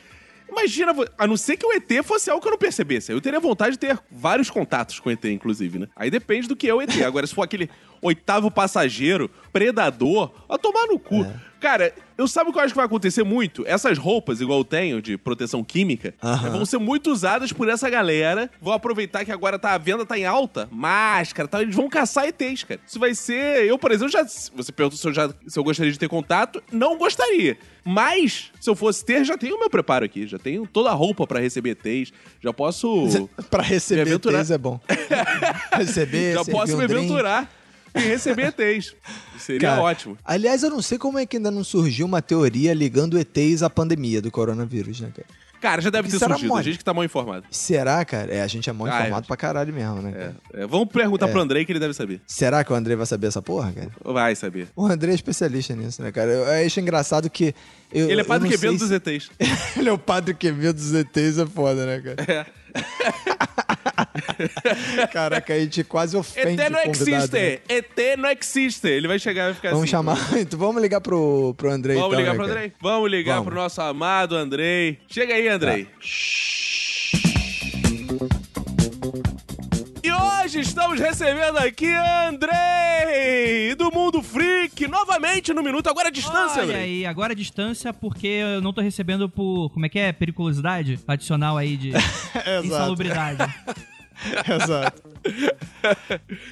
Imagina, a não ser que o ET fosse algo que eu não percebesse. Eu teria vontade de ter vários contatos com o ET, inclusive, né? Aí depende do que é o ET. Agora, se for aquele oitavo passageiro, predador, a tomar no cu. Cara, eu sabe o que eu acho que vai acontecer muito? Essas roupas, igual eu tenho, de proteção química, Aham. vão ser muito usadas por essa galera. Vão aproveitar que agora tá, a venda tá em alta, máscara, tá, eles vão caçar ETs, cara. Isso vai ser. Eu, por exemplo, já. Você perguntou se eu, já, se eu gostaria de ter contato. Não gostaria. Mas, se eu fosse ter, já tenho o meu preparo aqui. Já tenho toda a roupa pra receber ETs. Já posso. pra receber aventurar. ETs é bom. receber, já posso um me drink. Em receber ETs. Seria Cara, ótimo. Aliás, eu não sei como é que ainda não surgiu uma teoria ligando ETs à pandemia do coronavírus, né, cara? Cara, já deve ter Isso era surgido. A mole. gente que tá mal informado. Será, cara? É, a gente é mal Ah, informado pra caralho mesmo, né? cara? É, vamos perguntar pro Andrei que ele deve saber. Será que o André vai saber essa porra, cara? Vai saber. O André é especialista nisso, né, cara? Eu, eu acho engraçado que. Eu, Ele é padre Quevedo dos ETs. se- Ele é o padre Quevedo dos ETs, é foda, né, cara? Caraca, a gente quase ofende ET não o convidado. né? existe! ET não existe! Ele vai chegar e vai ficar Vamos assim. chamar. Então, vamos ligar pro, pro André Vamos então, ligar né, pro cara? Andrei? Vamos ligar Vamos. pro nosso amado Andrei. Chega aí, Andrei. E hoje estamos recebendo aqui Andrei, do Mundo Freak, novamente no Minuto, agora a distância, Olha Andrei. aí, agora a distância, porque eu não tô recebendo por. Como é que é? Periculosidade? Adicional aí de insalubridade. Exato.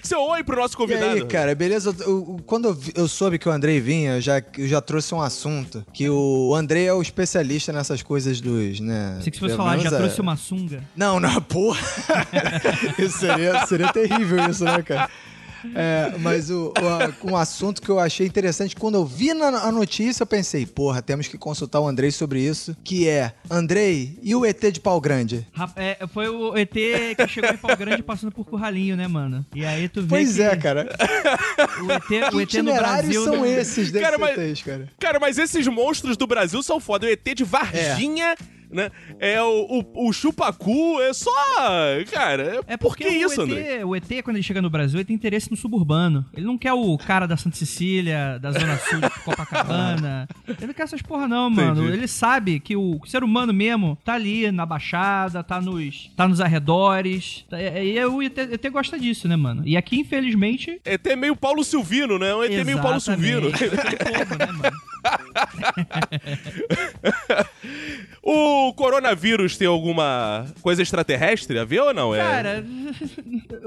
Seu oi pro nosso E convidado. aí, cara, beleza? Eu- eu- quando eu, soube que o Andrei vinha, eu já, eu já trouxe um assunto. Que o Andrei é o especialista nessas coisas dos, né? Sei que se fosse pelo falar, já é- trouxe uma sunga. Não, não, porra. isso seria, seria terrível isso, né, cara? É, mas o, o- um assunto que eu achei interessante, quando eu vi na a notícia, eu pensei, porra, temos que consultar o Andrei sobre isso, que é, Andrei, e o ET de pau grande? É, foi o ET que chegou em Pau Grande passando por Curralinho, né, mano? E aí tu vê Pois que é, cara. o ET, Que o ET no Brasil... são né? esses desses Cara, mas- ETs, cara? Cara, mas esses monstros do Brasil são foda. O ET de Varginha, né? É o, o, o chupacu, é só. Cara, É por porque que isso, André? O ET, quando ele chega no Brasil, ele tem interesse no suburbano. Ele não quer o cara da Santa Cecília, da Zona Sul de Copacabana. Ele não quer essas porra, não, mano. Entendi. Ele sabe que o ser humano mesmo tá ali na Baixada, tá nos, tá nos arredores. Tá- E e o ET, ET gosta disso, né, mano? E aqui, infelizmente. ET é meio Paulo Silvino, né? Um ET meio Paulo Silvino. Exatamente. É né, mano? O coronavírus tem alguma coisa extraterrestre a ver ou não? É- Cara,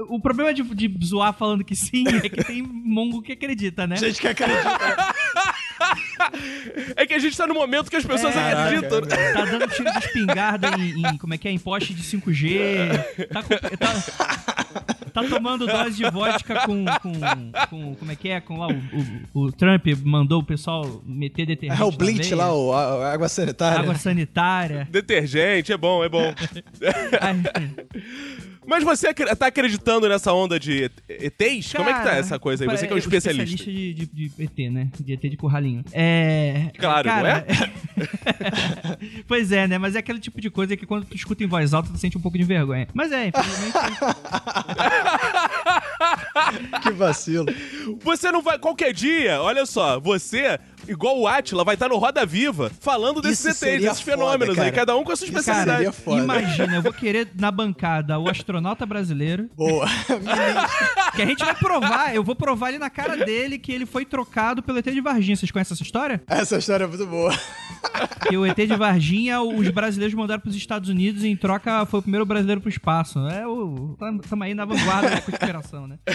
o problema de, de zoar falando que sim é que tem mongo que acredita, né? Gente que acredita. É que a gente tá no momento que as pessoas É, acreditam. né? Tá dando tiro de espingarda em, em- como é que é, em poste de 5G. Tá, com- tá- tá tomando dose de vodka com, com, com- como é que é, com lá o, o- o Trump mandou o pessoal meter detergente É o Blint veia, lá, o, a, a água sanitária. água sanitária. Detergente, é bom, é bom. Mas você tá acreditando nessa onda de ETs? Como é que tá cara, essa coisa aí? Você que é um o especialista. de, de- de ET, né? De ET de curralinho. É. Claro, não cara, pois é, né? Mas é aquele tipo de coisa que quando tu escuta em voz alta, tu sente um pouco de vergonha. Mas é, infelizmente. Que vacilo. Você não vai. Qualquer dia, olha só, você, igual o Atila, vai estar no Roda Viva falando desses ETs, desses foda, fenômenos aí, cara. cada um com a sua especialidade. foda. Imagina, eu vou querer na bancada o astronauta brasileiro, Boa. que a gente vai provar, eu vou provar ele na cara dele que ele foi trocado pelo ET de Varginha. Vocês conhecem essa história? Essa história é muito boa. Que o ET de Varginha, os brasileiros mandaram pros Estados Unidos e em troca foi o primeiro brasileiro pro espaço. É o. Estamos aí na vanguarda da conspiração, né?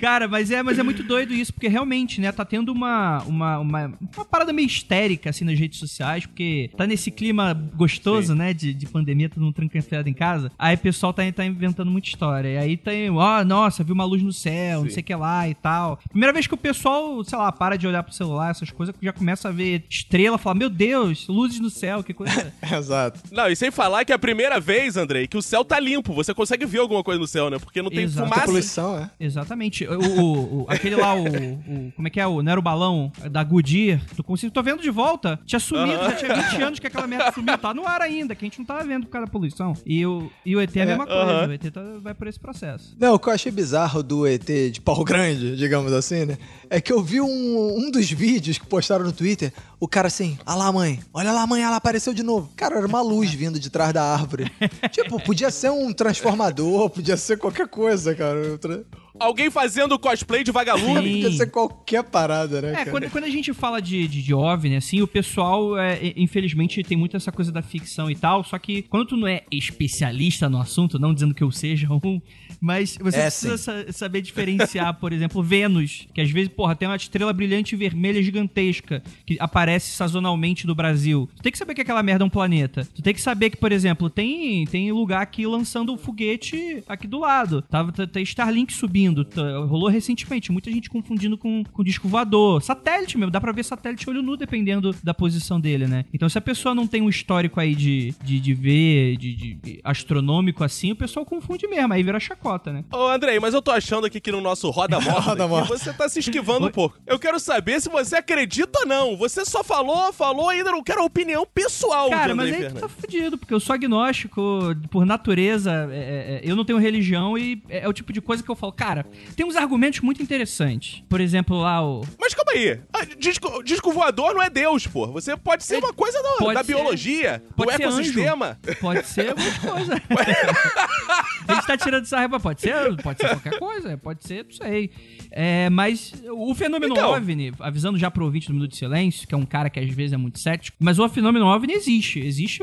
Cara, mas é, mas é muito doido isso, porque realmente, né, tá tendo uma, uma, uma, uma parada meio histérica, assim, nas redes sociais, porque tá nesse clima gostoso, né, de, de pandemia, todo mundo tranquilo em casa. Aí o pessoal tá, tá inventando muita história. E aí tem, ó, nossa, viu uma luz no céu, não Sim. sei o que lá e tal. Primeira vez que o pessoal, sei lá, para de olhar pro celular, essas coisas, já começa a ver estrela, fala, meu Deus, luzes no céu, que coisa. Exato. Não, e sem falar que é a primeira vez, Andrei, que o céu tá limpo. Você consegue ver alguma coisa no céu, né? Porque não tem Exato. Fumaça. poluição, é. Exatamente. O, o- o- aquele lá, o, o- Como é que é? O, não era o balão da Goodyear. Tu consigo, tô vendo de volta. Tinha sumido, já tinha 20 anos que aquela merda sumiu. Tá no ar ainda, que a gente não tava vendo por causa da poluição. E o, e o ET é a mesma coisa. O ET tá- vai por esse processo. Não, o que eu achei bizarro do ET de pau grande, digamos assim, né? É que eu vi um, um dos vídeos que postaram no Twitter, o cara assim, olha lá, mãe, olha lá, mãe, ela apareceu de novo. Cara, era uma luz vindo de trás da árvore. tipo, podia ser um transformador, podia ser qualquer coisa, cara. Alguém fazendo cosplay de vagalume. Sim. Podia ser qualquer parada, né, É, cara? quando, quando a gente fala de, de, de OVNI, assim, o pessoal, é, é, infelizmente, tem muito essa coisa da ficção e tal, só que quando tu não é especialista no assunto, não dizendo que eu seja um, mas você É, precisa sa- saber diferenciar, por exemplo, Vênus, que às vezes, porra, tem uma estrela brilhante vermelha gigantesca que aparece sazonalmente no Brasil. Tu tem que saber que aquela merda é um planeta. Tu tem que saber que, por exemplo, tem, tem lugar aqui lançando um foguete aqui do lado. Tá, tá, tá Starlink subindo. Confundindo. T- Rolou recentemente, muita gente confundindo com, com disco voador. Satélite mesmo, dá pra ver satélite olho nu dependendo da posição dele, né? Então se a pessoa não tem um histórico aí de, de, de ver, de, de astronômico assim, o pessoal confunde mesmo, aí vira chacota, né? Ô, Andrei, mas eu tô achando aqui que no nosso Roda Morta, Roda Morta. você tá se esquivando Oi? um pouco. Eu quero saber se você acredita ou não. Você só falou, falou, ainda não quero a opinião pessoal Cara, mas aí tu tá fudido, porque eu sou agnóstico, por natureza, é, é, eu não tenho religião e é, é o tipo de coisa que eu falo, cara, tem uns argumentos muito interessantes. Por exemplo, lá o. Mas calma aí. Ah, Disco, disco voador não é Deus, pô. Você pode ser uma coisa da, Pode da ser. biologia, Pode do ser ecossistema. Pode ser de coisa. a gente tá tirando essa raiva, pode ser, pode ser qualquer coisa, pode ser, não sei. É, mas o fenômeno Então. OVNI, avisando já pro ouvinte do Minuto de Silêncio, que é um cara que às vezes é muito cético, mas o fenômeno OVNI existe. Existe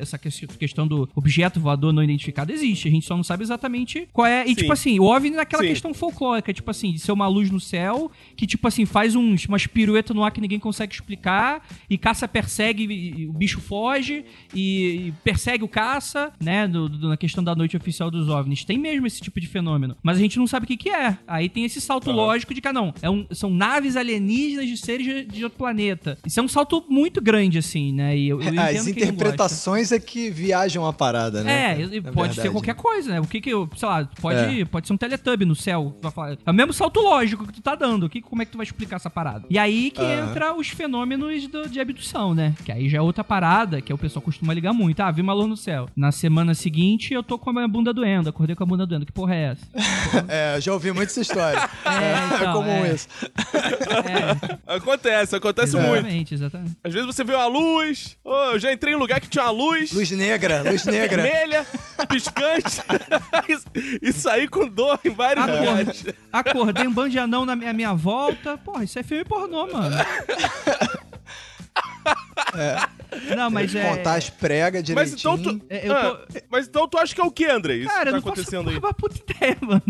essa que- questão do objeto voador não identificado, existe. A gente só não sabe exatamente qual é. E Sim. tipo assim, o OVNI naquela Sim. Questão folclórica, tipo assim, de ser uma luz no céu, que tipo assim, faz uns, umas piruetas no ar que ninguém consegue explicar, e caça persegue, e- e o bicho foge, e, e persegue o caça, né, no- do- na questão da noite oficial dos OVNIs. Tem mesmo esse tipo de fenômeno, mas a gente não sabe o que que é. Aí tem esse salto lógico de que, ah, não, é um- são naves alienígenas de seres de, de outro planeta. Isso é um salto muito grande, assim, né, e eu, eu entendo As interpretações é que viajam a parada, né? É, Na pode ser verdade. qualquer coisa, né? O que que eu, sei lá, pode, É. pode ser um teletubbie no céu. tu vai falar. É o mesmo salto lógico que tu tá dando. Que, como é que tu vai explicar essa parada? E aí que Aham. entra os fenômenos do- de abdução, né? Que aí já é outra parada, que o pessoal costuma ligar muito. Ah, vi uma luz no céu. Na semana seguinte eu tô com a minha bunda doendo, acordei com a bunda doendo. Que porra é essa? É, já ouvi muito essa história. É, então, comum é. isso. É, Acontece, acontece muito. exatamente, exatamente. Às vezes você vê uma luz. Ô, eu já entrei em lugar que tinha uma luz. Luz negra, luz negra. Vermelha, piscante, e, e saí com dor em vários lugares. Acordei, um bando de anão na minha, minha volta. Porra, isso é filme pornô, mano. Não, mas é. Contar as pregas Mas direitinho. então, tu, É, eu ah, mas então tu acha que é o que, André? Isso Cara, que eu tá acontecendo aí? uma puta ideia, mano.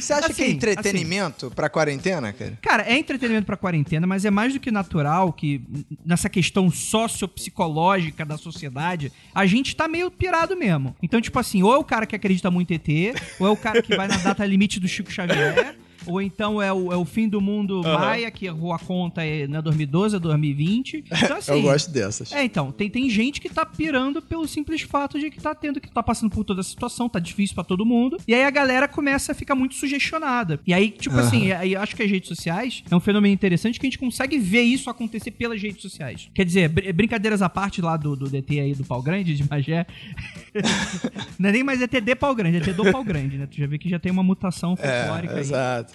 Você acha que é Assim, entretenimento pra quarentena, cara? Cara, é entretenimento pra quarentena, mas é mais do que natural que nessa questão sociopsicológica da sociedade, a gente tá meio pirado mesmo. Então, tipo assim, ou é o cara que acredita muito em ET, ou é o cara que vai na data limite do Chico Xavier, ou então é o, é o fim do mundo maia, que errou a conta é, é 2012, é 2020. Então, assim, Eu gosto dessas. É, então, tem, tem gente que tá pirando pelo simples fato de que tá tendo que tá passando por toda a situação, tá difícil pra todo mundo. E aí a galera começa a ficar muito sugestionada. E aí, tipo assim, aí acho que as redes sociais é um fenômeno interessante que a gente consegue ver isso acontecer pelas redes sociais. Quer dizer, br- brincadeiras à parte lá do, do DT aí do Pau Grande, de Magé. Não é nem mais ET de Pau Grande, é ET do Pau Grande, né? Tu já vê que já tem uma mutação folclórica É, aí. exato.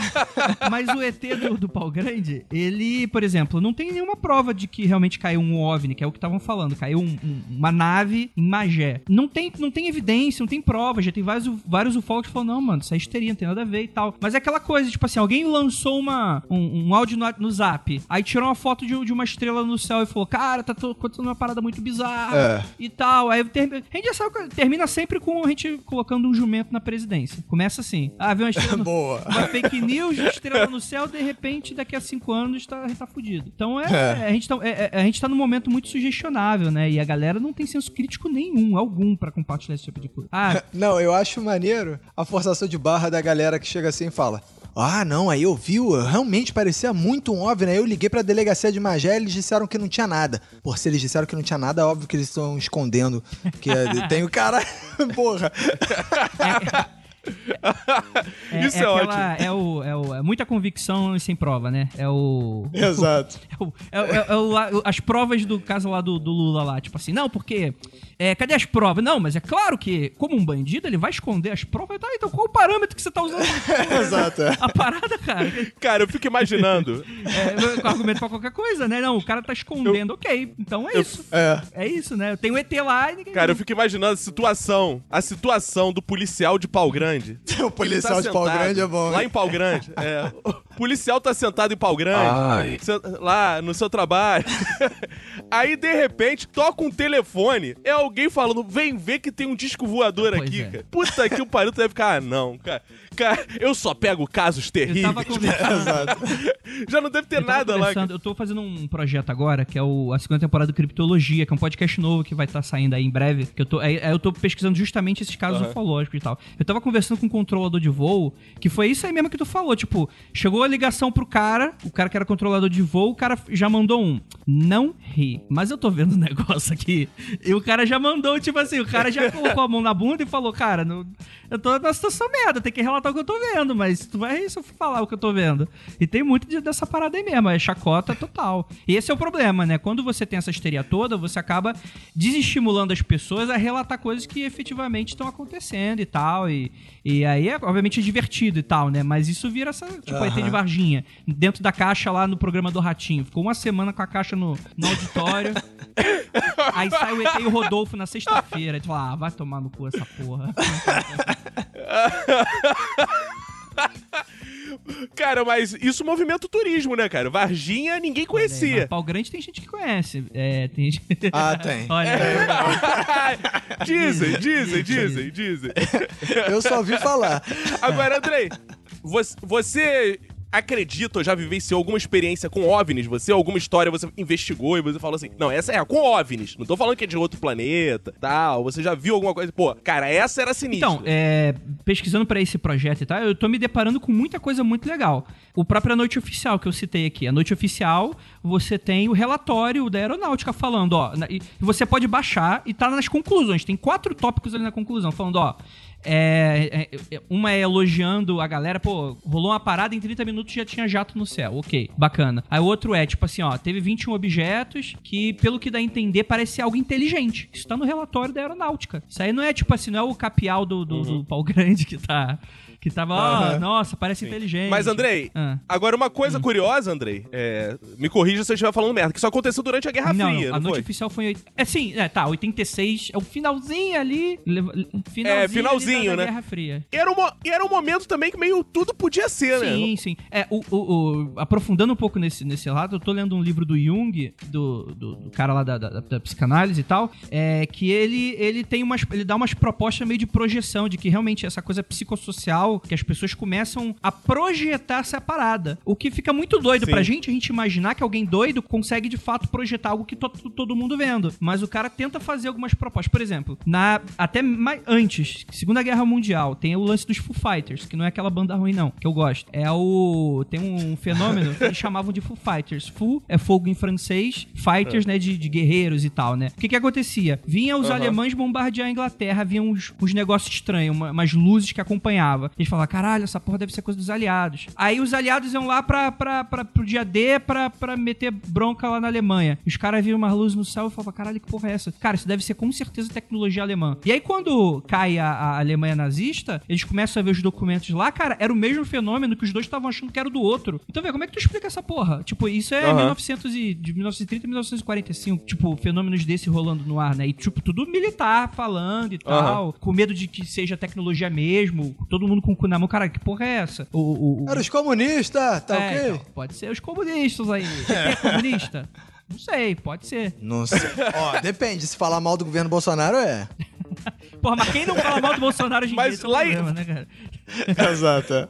Mas o ET do, do pau grande, ele, por exemplo, não tem nenhuma prova de que realmente caiu um OVNI, que é o que estavam falando. Caiu um- um- uma nave em Magé. Não tem, não tem evidência, não tem prova. Já tem vários, vários ufólogos que falam, não, mano, isso é histeria, não tem nada a ver e tal. Mas é aquela coisa, tipo assim, alguém lançou uma, um, um áudio no, no zap, aí tirou uma foto de, de uma estrela no céu e falou, cara, tá acontecendo uma parada muito bizarra É. e tal. Aí ter- a gente já sabe termina sempre com a gente colocando um jumento na presidência. Começa assim. Ah, viu uma estrela no, Boa. uma fake news, estrela no céu, de repente, daqui a cinco anos, tá, gente tá fudido. Então é, É. A, gente tá, é- é- a gente tá num momento muito sugestionável, né? E a galera não tem senso crítico nenhum, algum, pra compartilhar esse tipo de coisa. Ah, Não, eu acho maneiro a forçação de barra da galera que chega assim e fala. Ah, não, aí eu vi, realmente parecia muito um OVNI. Aí eu liguei pra delegacia de Magé e eles disseram que não tinha nada. Pô, se eles disseram que não tinha nada, é óbvio que eles estão escondendo. Porque tem o cara. Porra. É, Isso é é aquela- É, o, é, o, é muita convicção e sem prova, né? É o. Exato. É, o- é, é- é o lá- as provas do caso lá do, do Lula lá, tipo assim, não, porque. é, cadê as provas? Não, mas é claro que, como um bandido, ele vai esconder as provas. Tá, então qual o parâmetro que você tá usando? Exato. é. A parada, cara. Cara, eu fico imaginando. É, com argumento pra qualquer coisa, né? Não, o cara tá escondendo, ok. Então é isso. É. É isso, né? Tem o ET lá e ninguém. Cara, eu fico imaginando a situação. A situação do policial de pau grande. O policial Ele tá de pau grande é bom. Lá em pau grande. É. policial tá sentado em pau grande, Ai. lá no seu trabalho. Aí, de repente, toca um telefone, é alguém falando, vem ver que tem um disco voador Pois aqui, é. cara. Puta que o pariu, tu deve ficar, ah, não, cara. Cara, eu só pego casos Eu terríveis. Já não deve ter nada lá. Eu tô fazendo um projeto agora, que é o, a segunda temporada do Criptologia, que é um podcast novo que vai estar saindo aí em breve. Que eu tô, aí, aí eu tô pesquisando justamente esses casos Aham. ufológicos e tal. Eu tava conversando com um controlador de voo, que foi isso aí mesmo que tu falou. Tipo, chegou a ligação pro cara, o cara que era controlador de voo, o cara já mandou um. Não ri. Mas eu tô vendo um negócio aqui. E o cara já mandou, tipo assim, o cara já colocou a mão na bunda e falou, cara, não- eu tô numa situação merda, tem que relatar o que eu tô vendo, mas tu vai rir se eu falar o que eu tô vendo. E tem muito de- dessa parada aí mesmo, é chacota total. E esse é o problema, né? Quando você tem essa histeria toda, você acaba desestimulando as pessoas a relatar coisas que efetivamente estão acontecendo e tal. E, e aí, é, obviamente, é divertido e tal, né? Mas isso vira essa, tipo, ET de Varginha, dentro da caixa lá no programa do Ratinho. Ficou uma semana com a caixa no, no auditório. aí sai o ET e o Rodolfo na sexta-feira. Tipo, ah, vai tomar no cu essa porra. Cara, mas isso movimenta o turismo, né, cara? Varginha ninguém Mas conhecia. Pau Grande tem gente que conhece. É, tem gente... Ah, tem. Olha, dizem, dizem, dizem, dizem. Eu só ouvi falar. Agora, Andrei, você, ou já vivenciou alguma experiência com OVNIs? Você, alguma história você investigou e você falou assim, não, essa é com OVNIs. Não tô falando que é de outro planeta, tal. Você já viu alguma coisa? Pô, cara, essa era sinistra. Então, é, pesquisando pra esse projeto e tal, eu tô me deparando com muita coisa muito legal. O próprio A Noite Oficial que eu citei aqui. A Noite Oficial, você tem o relatório da aeronáutica falando, ó, e você pode baixar e tá nas conclusões. Tem quatro tópicos ali na conclusão, falando, ó. É, é, uma é elogiando a galera, pô, rolou uma parada em 30 minutos já tinha jato no céu, ok, bacana. Aí o outro é, tipo assim, ó, teve 21 objetos que, pelo que dá a entender, parece ser algo inteligente. Isso tá no relatório da aeronáutica. Isso aí não é, tipo assim, não é o capial do, do, do pau grande que tá. Que tava, ó, Aham. nossa, parece inteligente. Mas, Andrei, Ah. agora uma coisa curiosa, Andrei, é, me corrija se eu estiver falando merda, que isso aconteceu durante a Guerra não, Fria, não, não, a noite foi? oficial foi. em oit- É sim, é, tá, 86 é o finalzinho ali. leva- Finalzinho, É, ali finalzinho, da, da né? Guerra Fria. E era, um, mo- e era um momento também que meio tudo podia ser, né? Sim, sim. É, o, o- o- aprofundando um pouco nesse, nesse lado, eu tô lendo um livro do Jung, do, do, do cara lá da, da- da psicanálise e tal, é, que ele, ele tem umas. ele dá umas propostas meio de projeção, de que realmente essa coisa psicossocial, que as pessoas começam a projetar essa parada. O que fica muito doido Sim. pra gente, a gente imaginar que alguém doido consegue de fato projetar algo que to- to- todo mundo vendo. Mas o cara tenta fazer algumas propostas. Por exemplo, na até mais antes, Segunda Guerra Mundial, tem o lance dos Foo Fighters, que não é aquela banda ruim não, que eu gosto. É o tem um fenômeno que eles chamavam de Foo Fighters. Foo é fogo em francês, fighters, né, de, de guerreiros e tal, né? O que que acontecia? Vinha os Aham. alemães bombardear a Inglaterra, havia uns, uns negócios estranhos, uma- umas luzes que acompanhavam. Eles falavam, caralho, essa porra deve ser coisa dos aliados. Aí os aliados iam lá pra, pra, pra, pro dia D pra, pra meter bronca lá na Alemanha. E os caras viam umas luzes no céu e falavam, caralho, que porra é essa? Cara, isso deve ser com certeza tecnologia alemã. E aí quando cai a, a Alemanha nazista, eles começam a ver os documentos lá, cara, era o mesmo fenômeno que os dois estavam achando que era do outro. Então, velho, como é que tu explica essa porra? Tipo, isso é Aham. 1900 e, de 1930 a 1945. Tipo, fenômenos desse rolando no ar, né? E, tipo, tudo militar falando e tal. Com medo de que seja tecnologia mesmo. Todo mundo com o cu na mão. Cara, que porra é essa? O, o, o- Era os comunistas, tá É, ok? então, pode ser os comunistas aí. Você é comunista? Não sei, pode ser. Não sei. Ó, depende. Se falar mal do governo Bolsonaro, é. Porra, mas quem não fala mal do Bolsonaro hoje em Mas dia? é lá em- problema, né, cara? Exato.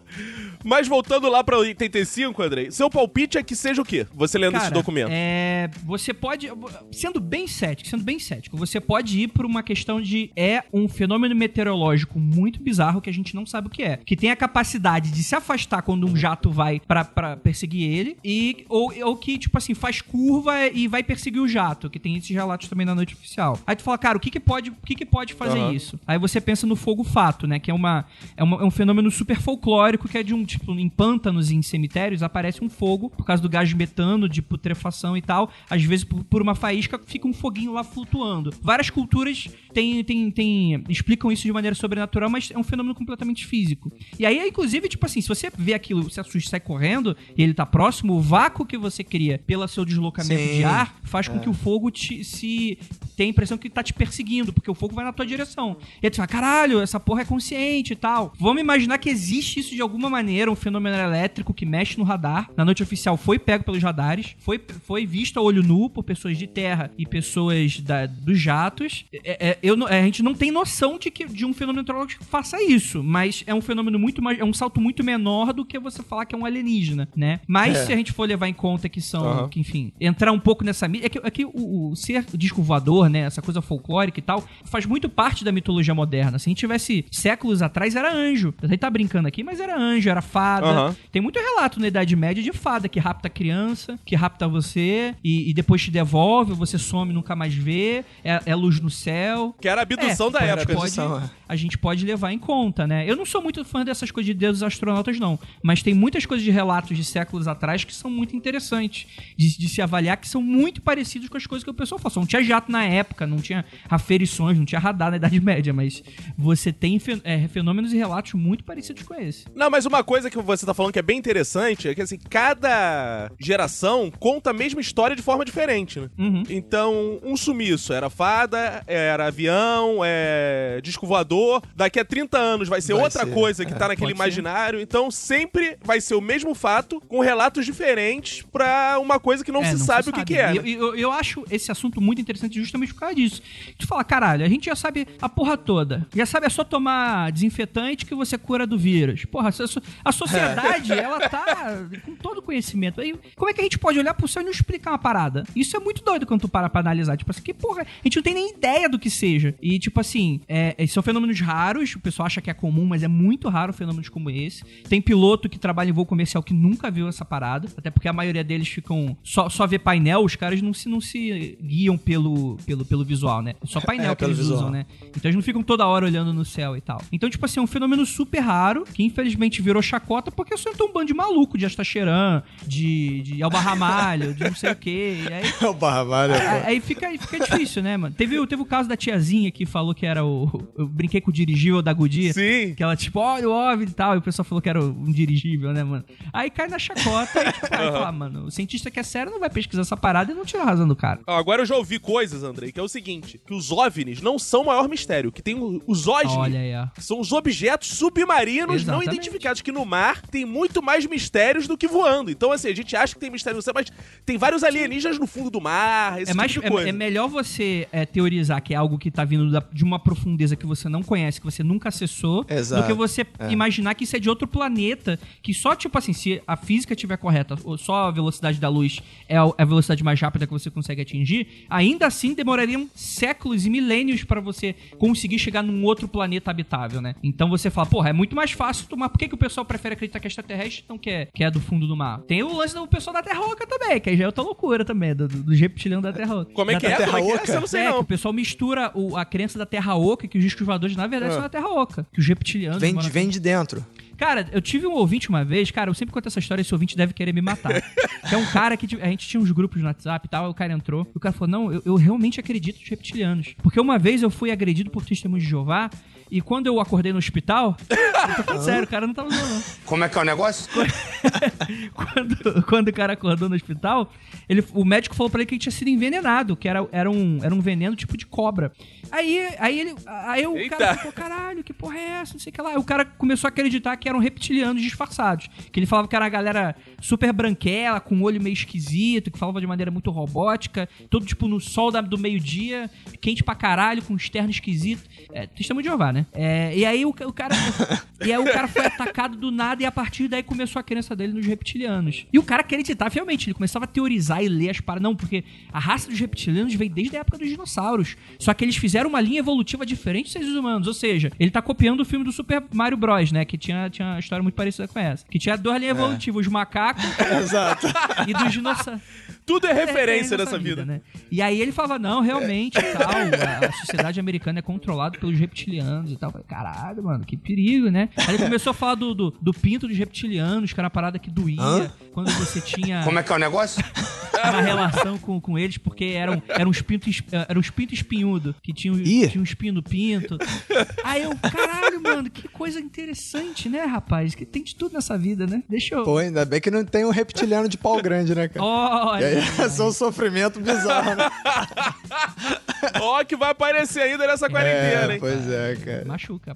Mas voltando lá pra 85, Andrei, seu palpite é que seja o quê? Você lendo esse Cara, documento. É, você pode, sendo bem cético, sendo bem cético, você pode ir por uma questão de é um fenômeno meteorológico muito bizarro que a gente não sabe o que é, que tem a capacidade de se afastar quando um jato vai pra, pra perseguir ele e ou, ou que tipo assim faz curva e vai perseguir o jato, que tem esses relatos também na noite oficial. Aí tu fala, cara, o que que pode, o que que pode fazer Aham. isso? Aí você pensa no fogo fato, né, que é uma é, uma- é um fenômeno super folclórico que é de um tipo em pântanos e em cemitérios aparece um fogo por causa do gás de metano, de putrefação e tal. Às vezes por, por uma faísca fica um foguinho lá flutuando. Várias culturas têm, têm, têm, explicam isso de maneira sobrenatural, mas é um fenômeno completamente físico. E aí, inclusive, tipo assim, se você vê aquilo, se assusta e sai correndo e ele tá próximo, o vácuo que você cria pelo seu deslocamento Sim. de ar faz com que o fogo te- se tem a impressão que tá te perseguindo, porque o fogo vai na tua direção. E aí tu fala, caralho, essa porra é consciente e tal. Vamos imaginar que existe isso de alguma maneira, um fenômeno elétrico que mexe no radar. Na noite oficial foi pego pelos radares, foi, foi visto a olho nu por pessoas de terra e pessoas da, dos jatos. É, é, eu, a gente não tem noção de, que, de um fenômeno meteorológico que faça isso, mas é um fenômeno muito mais. É um salto muito menor do que você falar que é um alienígena, né? Mas É. se a gente for levar em conta que são, Aham. que, enfim, entrar um pouco nessa mídia. É que, é que o, o ser disco voador, né? Essa coisa folclórica e tal, faz muito parte da mitologia moderna. Se a gente tivesse séculos atrás, era anjo. A gente tá brincando aqui, mas era anjo, era fada. Aham. Tem muito relato na Idade Média de fada que rapta a criança, que rapta você e, e depois te devolve, você some e nunca mais vê. É, é luz no céu. Que era a abdução É, da época. pode- é. a gente pode levar em conta, né? Eu não sou muito fã dessas coisas de deuses astronautas, não. Mas tem muitas coisas de relatos de séculos atrás que são muito interessantes. De, de se avaliar que são muito parecidos com as coisas que o pessoal fala. Só Não tinha jato na época, não tinha aferições, não tinha radar na Idade Média, mas você tem é, fenômenos e relatos muito parecidos com esse. Não, mas uma coisa que você tá falando que é bem interessante é que, assim, cada geração conta a mesma história de forma diferente, né? Uhum. Então, um sumiço era fada, era avião, é disco voador. Daqui a 30 anos vai ser Vai outra ser, coisa que é, tá naquele pode ser. imaginário. Então, sempre vai ser o mesmo fato, com relatos diferentes pra uma coisa que não É, se sabe o que, que é. E né? Eu, eu, eu acho esse assunto muito interessante justamente por causa disso. Tu fala, caralho, a gente já sabe a porra toda. Já sabe, é só tomar desinfetante que você cura do vírus. Porra, a so- a sociedade, ela tá com todo o conhecimento. Aí, como é que a gente pode olhar pro céu e não explicar uma parada? Isso é muito doido quando tu para pra analisar. Tipo assim, que porra, a gente não tem nem ideia do que seja. E, tipo assim, é, é, são fenômenos raros, o pessoal acha que é comum, mas é muito raro fenômenos como esse. Tem piloto que trabalha em voo comercial que nunca viu essa parada, até porque a maioria deles ficam só, só vê painel, os caras não se, não se guiam pelo, pelo, pelo visual, né? É só painel É, que pelo eles visual. usam, né? Então eles não ficam toda hora olhando no céu e tal. Então, tipo assim, é um fenômeno super raro, que infelizmente virou chacota porque só entrou um bando de maluco de Astacheran, de, de Alba Ramalho, de não sei o quê. E aí É o Barbalho, pô. Aí aí fica, fica difícil, né, mano? Teve, o- teve o caso da tiazinha que falou que era o. Eu brinquei com o dirigível da Goodyear. Sim. Que ela, tipo, olha o OVNI e tal. E o pessoal falou que era um dirigível, né, mano? Aí cai na chacota e, tipo, aí fala, mano, o cientista que é sério não vai pesquisar essa parada e não tira a razão do cara. Agora eu já ouvi coisas, Que é o seguinte: que os OVNIs não são o maior mistério. Que tem os OSNI, Olha aí, ó. que são os objetos submarinos não Exatamente. identificados, que no mar tem muito mais mistérios do que voando. Então, assim, a gente acha que tem mistério no céu, mas tem vários alienígenas no fundo do mar, esse É, mais, tipo de é, coisa. é melhor você é, teorizar que é algo que tá vindo da- de uma profundeza que você não conhece, que você nunca acessou, Exato. do que você É. imaginar que isso é de outro planeta, que só, tipo assim, se a física estiver correta, ou só a velocidade da luz é a, é a velocidade mais rápida que você consegue atingir, ainda assim demorariam séculos e milênios pra você conseguir chegar num outro planeta habitável, né? Então você fala, porra, é muito mais fácil tomar. Por que, que o pessoal prefere acreditar que é extraterrestre não que é, que é do fundo do mar? Tem o lance do pessoal da Terra Oca também, que aí já é outra loucura também, do, do, dos reptilianos da Terra Oca. Como é Da que é? Terra Como é é? Oca? Essa eu não sei, é, que não. o pessoal mistura o- a crença da Terra Oca, que os discos voadores, na verdade, Ah. são da Terra Oca. Que os reptilianos. Vem, de- vem de dentro. Cara, eu tive um ouvinte uma vez, cara, eu sempre conto essa história, esse ouvinte deve querer me matar. que é um cara que a gente tinha uns grupos no WhatsApp e tal, aí o cara entrou, e o cara falou: Não, eu, eu realmente acredito nos reptilianos. Porque uma vez eu fui agredido por testemunhos de Jeová. E quando eu acordei no hospital, eu tô falando sério, o cara não tava zoando. não. Como é que é o negócio? quando, quando o cara acordou no hospital, ele, o médico falou pra ele que ele tinha sido envenenado, que era, era, um, era um veneno tipo de cobra. Aí, aí, ele, aí o Eita. cara ficou, caralho, que porra é essa? Não sei o que lá. Aí o cara começou a acreditar que eram reptilianos disfarçados. Que ele falava que era uma galera super branquela, com um olho meio esquisito, que falava de maneira muito robótica, todo tipo no sol da- do meio-dia, quente pra caralho, com um externo esquisito. É, testemunho de Jeová, né? É, e aí o, o cara. e aí o cara foi atacado do nada e a partir daí começou a crença dele nos reptilianos. E o cara acreditava fielmente, ele começava a teorizar e ler as paradas. Não, porque a raça dos reptilianos veio desde a época dos dinossauros. Só que eles fizeram uma linha evolutiva diferente dos seres humanos. Ou seja, ele tá copiando o filme do Super Mario Bros, né? Que tinha, tinha uma história muito parecida com essa. Que tinha duas linhas evolutivas, os macacos Exato. e dos dinossauros. Tudo é referência É, nessa vida. né? E aí ele falava, não, realmente, e tal, a, a sociedade americana é controlada pelos reptilianos e tal. Eu falei, caralho, mano, que perigo, né? Aí ele começou a falar do, do, do pinto dos reptilianos, que era uma parada que doía Hã? quando você tinha Como é que é o negócio? uma relação com, com eles, porque eram, eram uns pintos eram uns pintos espinhudos, que tinham, Ih. tinha um espinho no pinto. Aí eu, caralho, mano, que coisa interessante, né, rapaz? Que tem de tudo nessa vida, né? Deixa eu. Pô, ainda bem que não tem um reptiliano de pau grande, né, cara? E Olha. aí é só um sofrimento bizarro, né? Ó, que vai aparecer ainda nessa quarentena, É, hein? pois é, cara. Machuca.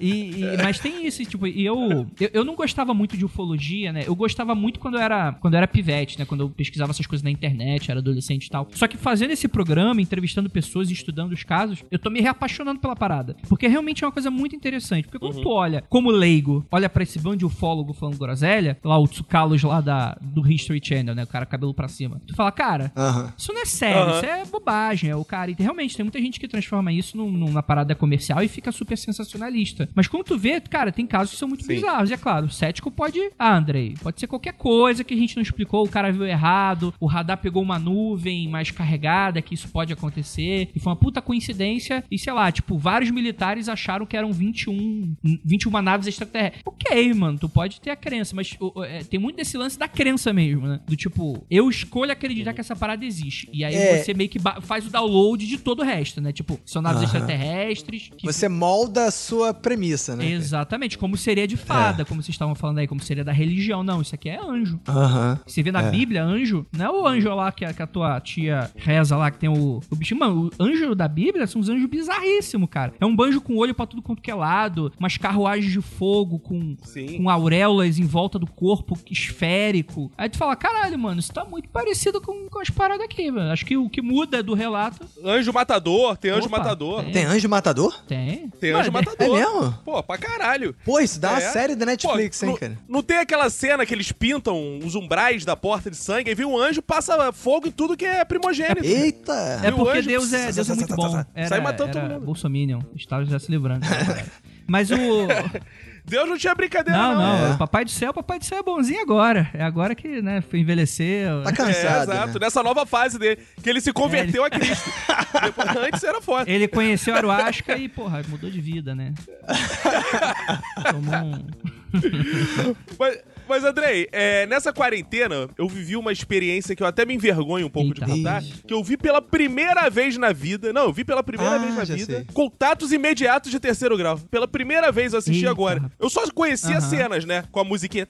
E, e- mas tem isso, tipo, e eu, eu eu não gostava muito de ufologia, né? Eu gostava muito quando eu era quando eu era pivete, né? Quando eu pesquisava essas coisas na internet, era adolescente e tal. Só que fazendo esse programa, entrevistando pessoas e estudando os casos, eu tô me reapaixonando pela parada, porque realmente é uma coisa muito interessante. Porque quando tu olha como leigo, olha pra esse bando de ufólogo falando groselha, lá o Tsukalos lá da do History Channel, né? O cara cabelo pra cima. Tu fala, cara, Aham. isso não é sério, Aham. isso é bobagem. É o cara. E realmente, tem muita gente que transforma isso num- numa parada comercial e fica super sensacionalista. Mas quando tu vê, cara, tem casos que são muito Sim. bizarros. E é claro, o cético pode. Ah, Andrei, pode ser qualquer coisa que a gente não explicou, o cara viu errado, o radar pegou uma nuvem mais carregada, que isso pode acontecer. E foi uma puta coincidência. E sei lá, tipo, vários militares acharam que eram 21, 21 naves extraterrestres. Ok, mano, tu pode ter a crença, mas o- é, tem muito desse lance da crença mesmo, né? Do tipo, eu escolho acreditar que essa parada existe. E aí É. você meio que faz o download de todo o resto, né? Tipo, são naves Aham. extraterrestres. Que Você molda a sua premissa, né? Exatamente, como seria de fada, como vocês estavam falando aí, como seria da religião. Não, isso aqui é anjo. Aham. Você vê na É. Bíblia, anjo, não é o anjo lá que a, que a tua tia reza lá, que tem o, o bichinho. Mano, o anjo da Bíblia são uns anjos bizarríssimos, cara. É um banjo com olho pra tudo quanto que é lado, umas carruagens de fogo com, Sim. com auréolas em volta do corpo esférico. Aí tu fala, caralho, mano, isso tá muito parecido com, com as paradas aqui, velho. Acho que o que muda do relato Anjo matador, tem anjo Opa, matador. tem. Tem anjo matador? tem. Tem Mano, anjo É matador. mesmo? Pô, pra caralho. Pô, isso dá uma É. série da Netflix, Pô, hein, não, cara? Não tem aquela cena que eles pintam os umbrais da porta de sangue, aí vem um anjo, passa fogo em tudo que é primogênito. Eita! É E porque anjo Deus é, Deus é muito bom. Era, Sai matando era todo mundo. Bolsominion. Estava já se livrando. Mas o. Deus não tinha brincadeira, Não, não. não. É. Papai do Céu, o Papai do Céu é bonzinho agora. É agora que, né, foi envelhecer. Tá É, cansado, exato. né? Nessa nova fase dele, que ele se converteu a Cristo. Depois, antes era foda. Ele conheceu a Aruasca e, porra, mudou de vida, né? Tomou um. Mas, mas Andrei, é, nessa quarentena, eu vivi uma experiência que eu até me envergonho um pouco Eita. de contar. Que eu vi pela primeira vez na vida. Não, eu vi pela primeira Ah, vez na vida. sei. Contatos imediatos de terceiro grau. Pela primeira vez eu assisti Eita. agora. Eu só conhecia cenas, né? Com a musiquinha.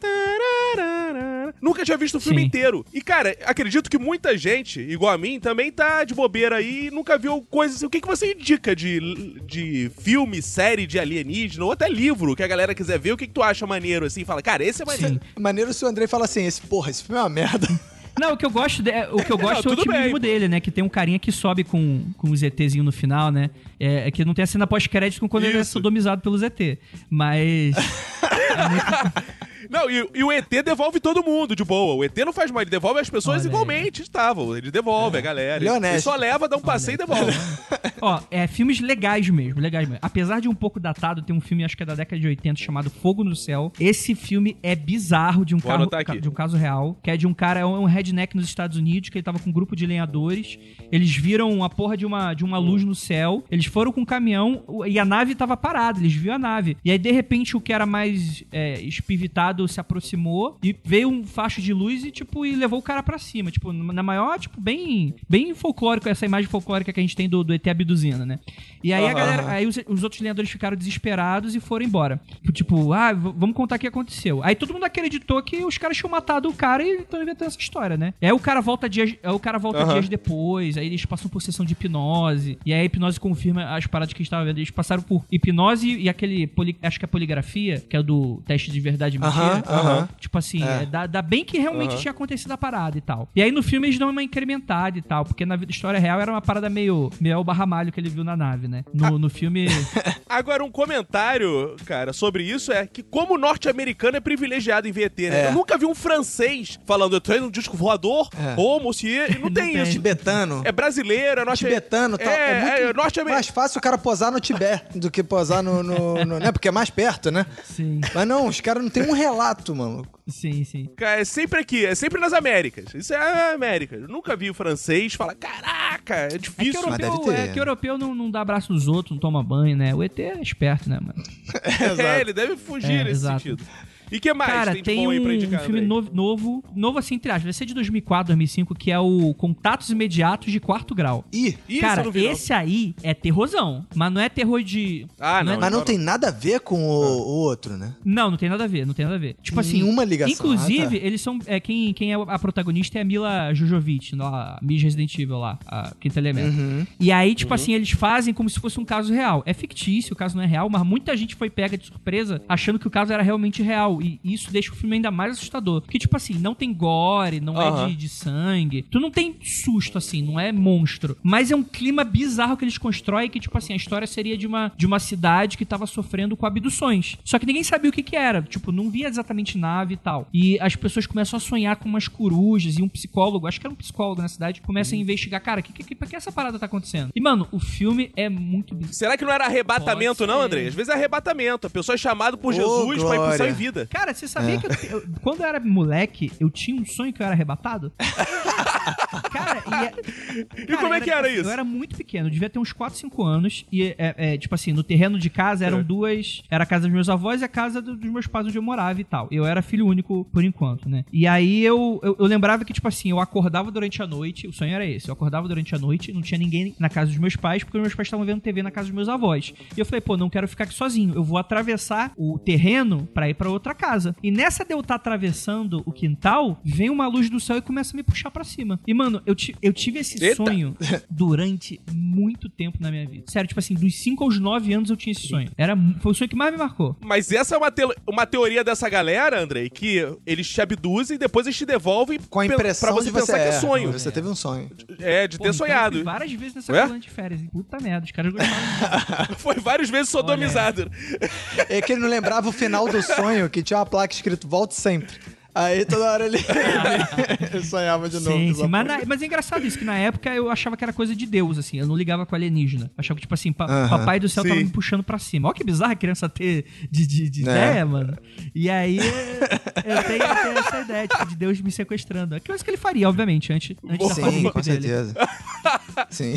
Nunca tinha visto o filme Sim. inteiro. E, cara, acredito que muita gente, igual a mim, também tá de bobeira aí e nunca viu coisas. O que, que você indica de, de filme, série de alienígena, ou até livro que a galera quiser ver? O que, que tu acha maneiro assim? Fala, cara, esse é mais. Sim. Maneiro se o Andrei fala assim, esse, porra, esse filme é uma merda. Não, o que eu gosto, de- o que eu gosto Não, é o bem, otimismo pô. dele, né? Que tem um carinha que sobe com, com o ZTzinho no final, né? É, é que não tem a cena pós-crédito com quando ele é Isso. sodomizado pelo ZT. Mas. Não, e, e o ET devolve todo mundo de boa. O ET não faz mal, ele devolve as pessoas Olha igualmente estavam. Ele devolve a galera. Ele é honesto. só leva, dá um passeio e devolve. Ó, é filmes legais mesmo, legais mesmo. Apesar de um pouco datado, tem um filme, acho que é da década de 80, chamado Fogo no Céu. Esse filme é bizarro de um, carro, de um caso real, que é de um cara, é um redneck nos Estados Unidos, que ele tava com um grupo de lenhadores. Eles viram a porra de uma, de uma luz no céu. Eles foram com um caminhão e a nave tava parada, eles viram a nave. E aí, de repente, o que era mais é, espivitado se aproximou e veio um facho de luz e, tipo, e levou o cara pra cima. Tipo, na maior, tipo, bem, bem folclórico, essa imagem folclórica que a gente tem do, do ET abduzindo, né? E aí a Aham. galera, aí os, os outros lenhadores ficaram desesperados e foram embora. Tipo, ah, vamos contar o que aconteceu. Aí todo mundo acreditou que os caras tinham matado o cara e estão inventando essa história, né? E aí o cara volta dias, aí o cara volta Aham. dias depois, aí eles passam por sessão de hipnose, e aí a hipnose confirma as paradas que a gente tava vendo. Eles passaram por hipnose e aquele, poli- acho que é poligrafia, que é do teste de verdade e mentira. Aham, aham. Tipo assim, É. é, dá, dá bem que realmente Aham. tinha acontecido a parada e tal. E aí no filme eles dão uma incrementada e tal, porque na história real era uma parada meio, meio o barramalho que ele viu na nave, né? No, no filme. Agora, um comentário, cara, sobre isso é que como o norte-americano é privilegiado em VT, né? É. Eu nunca vi um francês falando, eu tô indo num disco voador, É. ou monsieur, e não, Não tem tem. isso. Tibetano. É brasileiro, é norte Tibetano, tal. É, É, muito é, norte-americano. mais fácil o cara posar no Tibete do que posar no, no, no- né? Porque é mais perto, né? Sim, Mas não, os caras não tem um relato, mano. sim, sim. Cara, É sempre aqui, é sempre nas Américas. Isso é a América. Eu nunca vi o francês falar, caraca, é É que difícil. Mas europeu, deve ter. é que europeu não, não dá abraço nos outros, não toma banho, né? O ET é esperto, né, mano? É, ele deve fugir É, nesse exato. sentido. E que mais Cara, tem de tem bom aí pra um indicar, filme Andrei? novo, novo, novo assim, entre aspas, vai ser de 2004, 2005, que é o Contatos Imediatos de Quarto Grau. Ih, Cara, não não. esse aí é terrorzão, mas não é terror de... Ah, não. é- mas não tem nada a ver com o, o outro, né? Não, não tem nada a ver, não tem nada a ver. Tipo assim, Nenhuma ligação. Inclusive, Ah, tá. eles são. É, quem, quem é a protagonista é a Mila Jojovic, a Miss Resident Evil lá, a quinta elemento. Uhum. E aí, tipo assim, eles fazem como se fosse um caso real. É fictício, o caso não é real, mas muita gente foi pega de surpresa achando que o caso era realmente real. E isso deixa o filme ainda mais assustador. Porque, tipo assim, não tem gore, não é Aham. de, de sangue. Tu não tem susto, assim, não é monstro. Mas é um clima bizarro que eles constroem que, tipo assim, a história seria de uma, de uma cidade que tava sofrendo com abduções. Só que ninguém sabia o que que era. Tipo, não via exatamente nave e tal. E as pessoas começam a sonhar com umas corujas e um psicólogo, acho que era um psicólogo na cidade, começa a investigar, cara, que, que, que, por que essa parada tá acontecendo? E, mano, o filme é muito bizarro. Será que não era arrebatamento, não, ser. Andrei? Às vezes é arrebatamento. A pessoa é chamada por Ô, Jesus pra ir pro céu glória. em vida. Cara, você sabia que eu, eu- quando eu era moleque, eu tinha um sonho que eu era arrebatado? cara, e, é- E como é que era tipo, isso? Eu era muito pequeno, eu devia ter uns 4, 5 anos. E, é, é, tipo assim, no terreno de casa eram É. duas. Era a casa dos meus avós e a casa do- dos meus pais onde eu morava e tal. Eu era filho único por enquanto, né? E aí eu, eu, eu lembrava que, tipo assim, eu acordava durante a noite. O sonho era esse. Eu acordava durante a noite, não tinha ninguém na casa dos meus pais, porque meus pais estavam vendo TV na casa dos meus avós. E eu falei, pô, não quero ficar aqui sozinho. Eu vou atravessar o terreno pra ir pra outra casa. E nessa de eu estar atravessando o quintal, vem uma luz do céu e começa a me puxar pra cima. E, mano, eu, eu tive esse Eita. sonho durante muito tempo na minha vida. Sério, tipo assim, dos 5 aos 9 anos eu tinha esse sonho. Era, foi o sonho que mais me marcou. Mas essa é uma, te- uma teoria dessa galera, Andrei, que eles te abduzem e depois eles te devolvem Com a impressão pra você de você pensar que é é, sonho. Você teve um sonho. É, de ter Porra, então eu sonhado. fui várias vezes nessa Ué? colônia de férias. hein? Puta merda, os caras gostavam. Foi várias vezes sodomizado. É que ele não lembrava o final do sonho, que tinha uma placa escrito volte sempre. Aí toda hora ele, ele sonhava de novo. Sim, sim. Mas, na- mas é engraçado isso, que na época eu achava que era coisa de Deus, assim. Eu não ligava com alienígena. Achava que, tipo assim, pa- Aham. papai do céu tava Sim. me puxando pra cima. Olha que bizarra a criança ter de, de, de É. ideia, mano. E aí eu tenho, eu tenho essa ideia, tipo, de Deus me sequestrando. É coisa que ele faria, obviamente, antes, antes da Sim, com dele. certeza. Sim.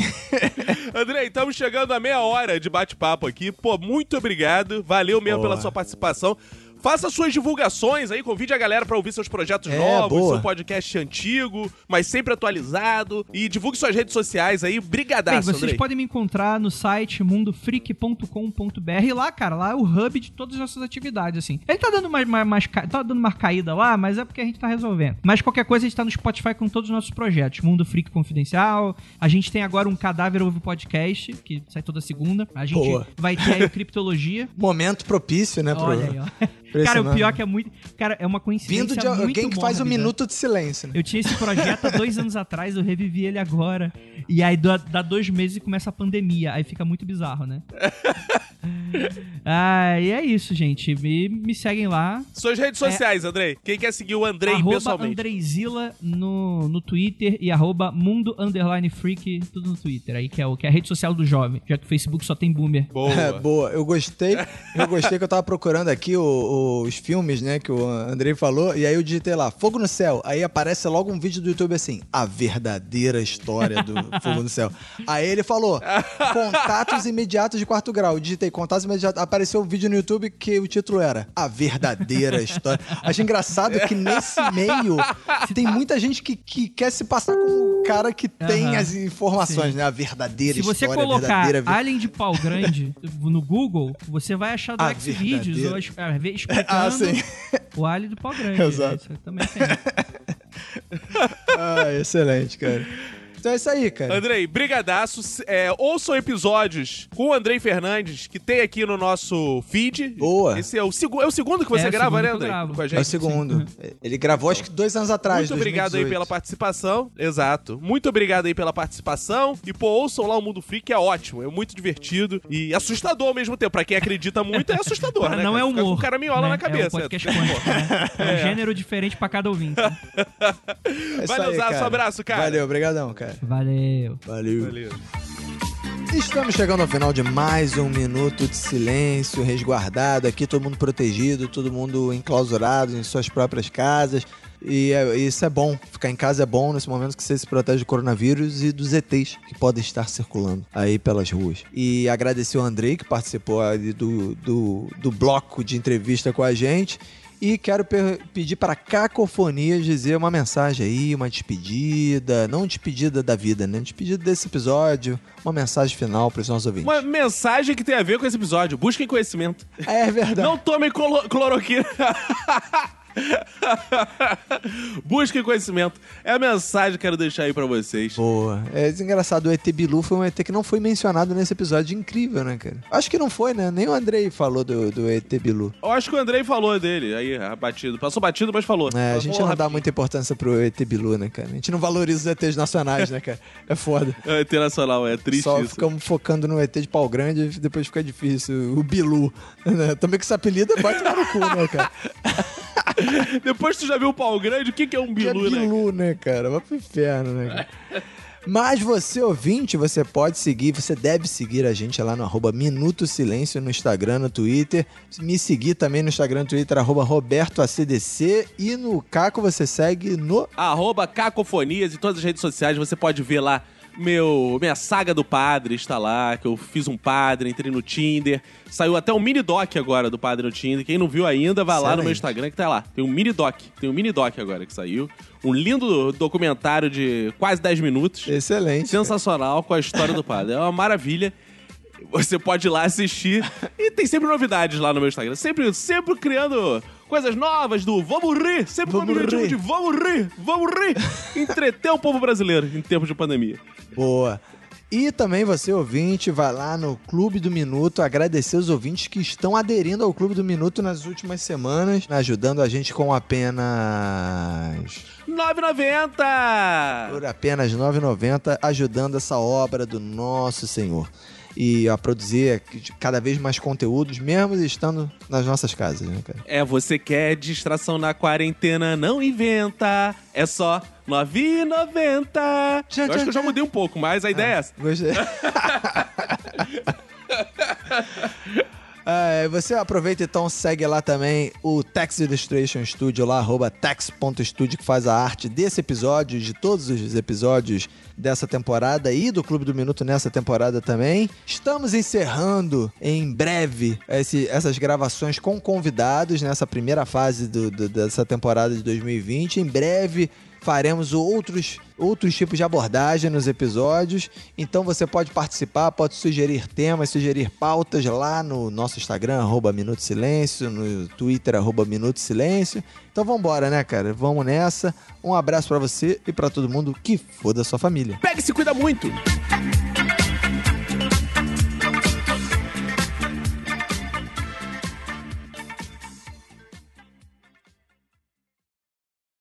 Andrei, estamos chegando a meia hora de bate-papo aqui. Pô, muito obrigado. Valeu mesmo Boa. pela sua participação. Faça suas divulgações aí, convide a galera pra ouvir seus projetos É, novos, boa. seu podcast antigo, mas sempre atualizado. E divulgue suas redes sociais aí. Bem, Brigadaço, vocês Andrei. podem me encontrar no site mundofreak.com.br lá, cara, lá é o hub de todas as nossas atividades, assim. Ele tá dando mais, mais, mais tá dando uma caída lá, mas é porque a gente tá resolvendo. Mas qualquer coisa, a gente tá no Spotify com todos os nossos projetos. Mundo Freak Confidencial, a gente tem agora um Cadáver Ovo Podcast, que sai toda segunda. A gente Boa. vai ter aí o Criptologia. Momento propício, né? pro- Olha aí, ó. Cara, o pior que é muito... Cara, é uma coincidência Vindo de muito alguém que faz um mórbida. minuto de silêncio, né? Eu tinha esse projeto há dois anos atrás, eu revivi ele agora. E aí dá, dá dois meses e começa a pandemia. Aí fica muito bizarro, né? ah, e é isso, gente. Me, me seguem lá. Suas redes sociais, Andrei. Quem quer seguir o Andrei É. arroba pessoalmente? Andreizila no, no Twitter e arroba Mundo Underline Freak, tudo no Twitter. Aí que é, o, que é a rede social do jovem, já que o Facebook só tem boomer. Boa. É, boa. Eu gostei. Eu gostei que eu tava procurando aqui o- os filmes, né, que o Andrei falou, e aí eu digitei lá, Fogo no Céu. Aí aparece logo um vídeo do YouTube assim, a verdadeira história do Fogo no Céu. Aí ele falou, contatos imediatos de quarto grau. Eu digitei contatos imediatos. Apareceu um vídeo no YouTube que o título era A Verdadeira História. Achei engraçado que nesse meio tem muita gente que, que quer se passar como o cara que tem Aham. as informações, né? A verdadeira Se você história, a colocar verdadeira Alien de pau grande no Google, você vai achar do Xvideos ou é, ver- explicando Ah, sim. o Alien do pau grande. Exato. né? Isso também tem. Ah, excelente, cara. Então é isso aí, cara. Andrei, brigadaço. É, ouçam episódios com o Andrei Fernandes, que tem aqui no nosso feed. Boa. Esse é o, segu é o segundo que você É o grava, né, Andrei? Com a É o gente. segundo. Ele gravou acho que dois anos atrás. Muito obrigado aí 2018. pela participação. Exato. Muito obrigado aí pela participação. E, pô, ouçam lá o Mundo Freak, que é ótimo. É muito divertido e assustador ao mesmo tempo. Pra quem acredita muito, é assustador, Pra né? não cara? é Fica humor. com caraminhola né? na É um cabeça. podcast né? É um gênero diferente pra cada ouvinte. É Valeu, aí, Zaço, cara. abraço, cara. Valeu, obrigadão, cara. Valeu. Valeu. Valeu. Estamos chegando ao final de mais um minuto de silêncio, resguardado aqui, todo mundo protegido, todo mundo enclausurado em suas próprias casas. E é- isso é bom, ficar em casa é bom nesse momento que você se protege do coronavírus e dos ETs que podem estar circulando aí pelas ruas. E agradecer o Andrei que participou ali do, do, do bloco de entrevista com a gente. E quero pe- pedir para Cacofonias dizer uma mensagem aí, uma despedida, não despedida da vida, né? Despedida desse episódio, uma mensagem final para os nossos ouvintes. Uma mensagem que tem a ver com esse episódio. Busquem conhecimento. É verdade. Não tomem cloroquina. Busquem conhecimento. É a mensagem que quero deixar aí pra vocês. Boa. É engraçado, o ET Bilu foi um ET que não foi mencionado nesse episódio. Incrível, né, cara? Acho que não foi, né? Nem o Andrei falou do, do ET Bilu. Eu acho que o Andrei falou dele. Aí, ah, batido. Passou batido, mas falou. É, a gente não dá muita importância pro ET Bilu, né, cara? A gente não valoriza os ETs nacionais, né, cara? É foda. É internacional, é triste Só isso. ficamos focando no ET de pau grande e depois fica difícil. O Bilu. Né? Também que esse apelido tomar no cu, né, cara? Depois que tu já viu o pau grande, o que, que é um Que é bilu, né? Bilu, né, cara? Vai pro inferno, né, cara? Mas você, ouvinte, você pode seguir, você deve seguir a gente lá no arroba Minuto Silêncio no Instagram, no Twitter. Me seguir também no Instagram, no Twitter, arroba RobertoACDC. E no Caco você segue no... Arroba Cacofonias em todas as redes sociais. Você pode ver lá meu, minha saga do padre está lá, que eu fiz um padre, entrei no Tinder. Saiu até um mini doc agora do padre no Tinder. Quem não viu ainda, vai lá no meu. Instagram que tá lá. Tem um mini doc. Tem um mini doc agora que saiu. Um lindo documentário de quase 10 minutos. Excelente. Sensacional com a história do padre. É uma maravilha. Você pode ir lá assistir. E tem sempre novidades lá no meu Instagram. Sempre, sempre criando coisas novas do Vamos Rir. Sempre com o Vamos objetivo rir. de Vamos Rir, Vamos Rir. Entreter o povo brasileiro em tempos de pandemia. Boa. E também você, ouvinte, vai lá no Clube do Minuto, agradecer os ouvintes que estão aderindo ao Clube do Minuto nas últimas semanas, ajudando a gente com apenas... 9,90! Por apenas R$ 9,90, ajudando essa obra do nosso Senhor. E a produzir cada vez mais conteúdos, mesmo estando nas nossas casas, né, cara? É, você quer distração na quarentena, não inventa. É só 9,90. Tchá, Eu acho tchá, que eu já tchá. mudei um pouco, mas a ideia é essa. Gostei. É, você aproveita então, segue lá também o Tex Illustration Studio lá, arroba tex.studio, que faz a arte desse episódio, de todos os episódios dessa temporada e do Clube do Minuto nessa temporada também. Estamos encerrando em breve esse- essas gravações com convidados nessa primeira fase do- do- dessa temporada de 2020. Em breve faremos outros, outros tipos de abordagem nos episódios. Então você pode participar, pode sugerir temas, sugerir pautas lá no nosso Instagram, arroba Minuto Silêncio, no Twitter, arroba Minuto Silêncio. Então vambora, né, cara? Vamos nessa. Um abraço pra você e pra todo mundo que foda sua família. Pega e se cuida muito!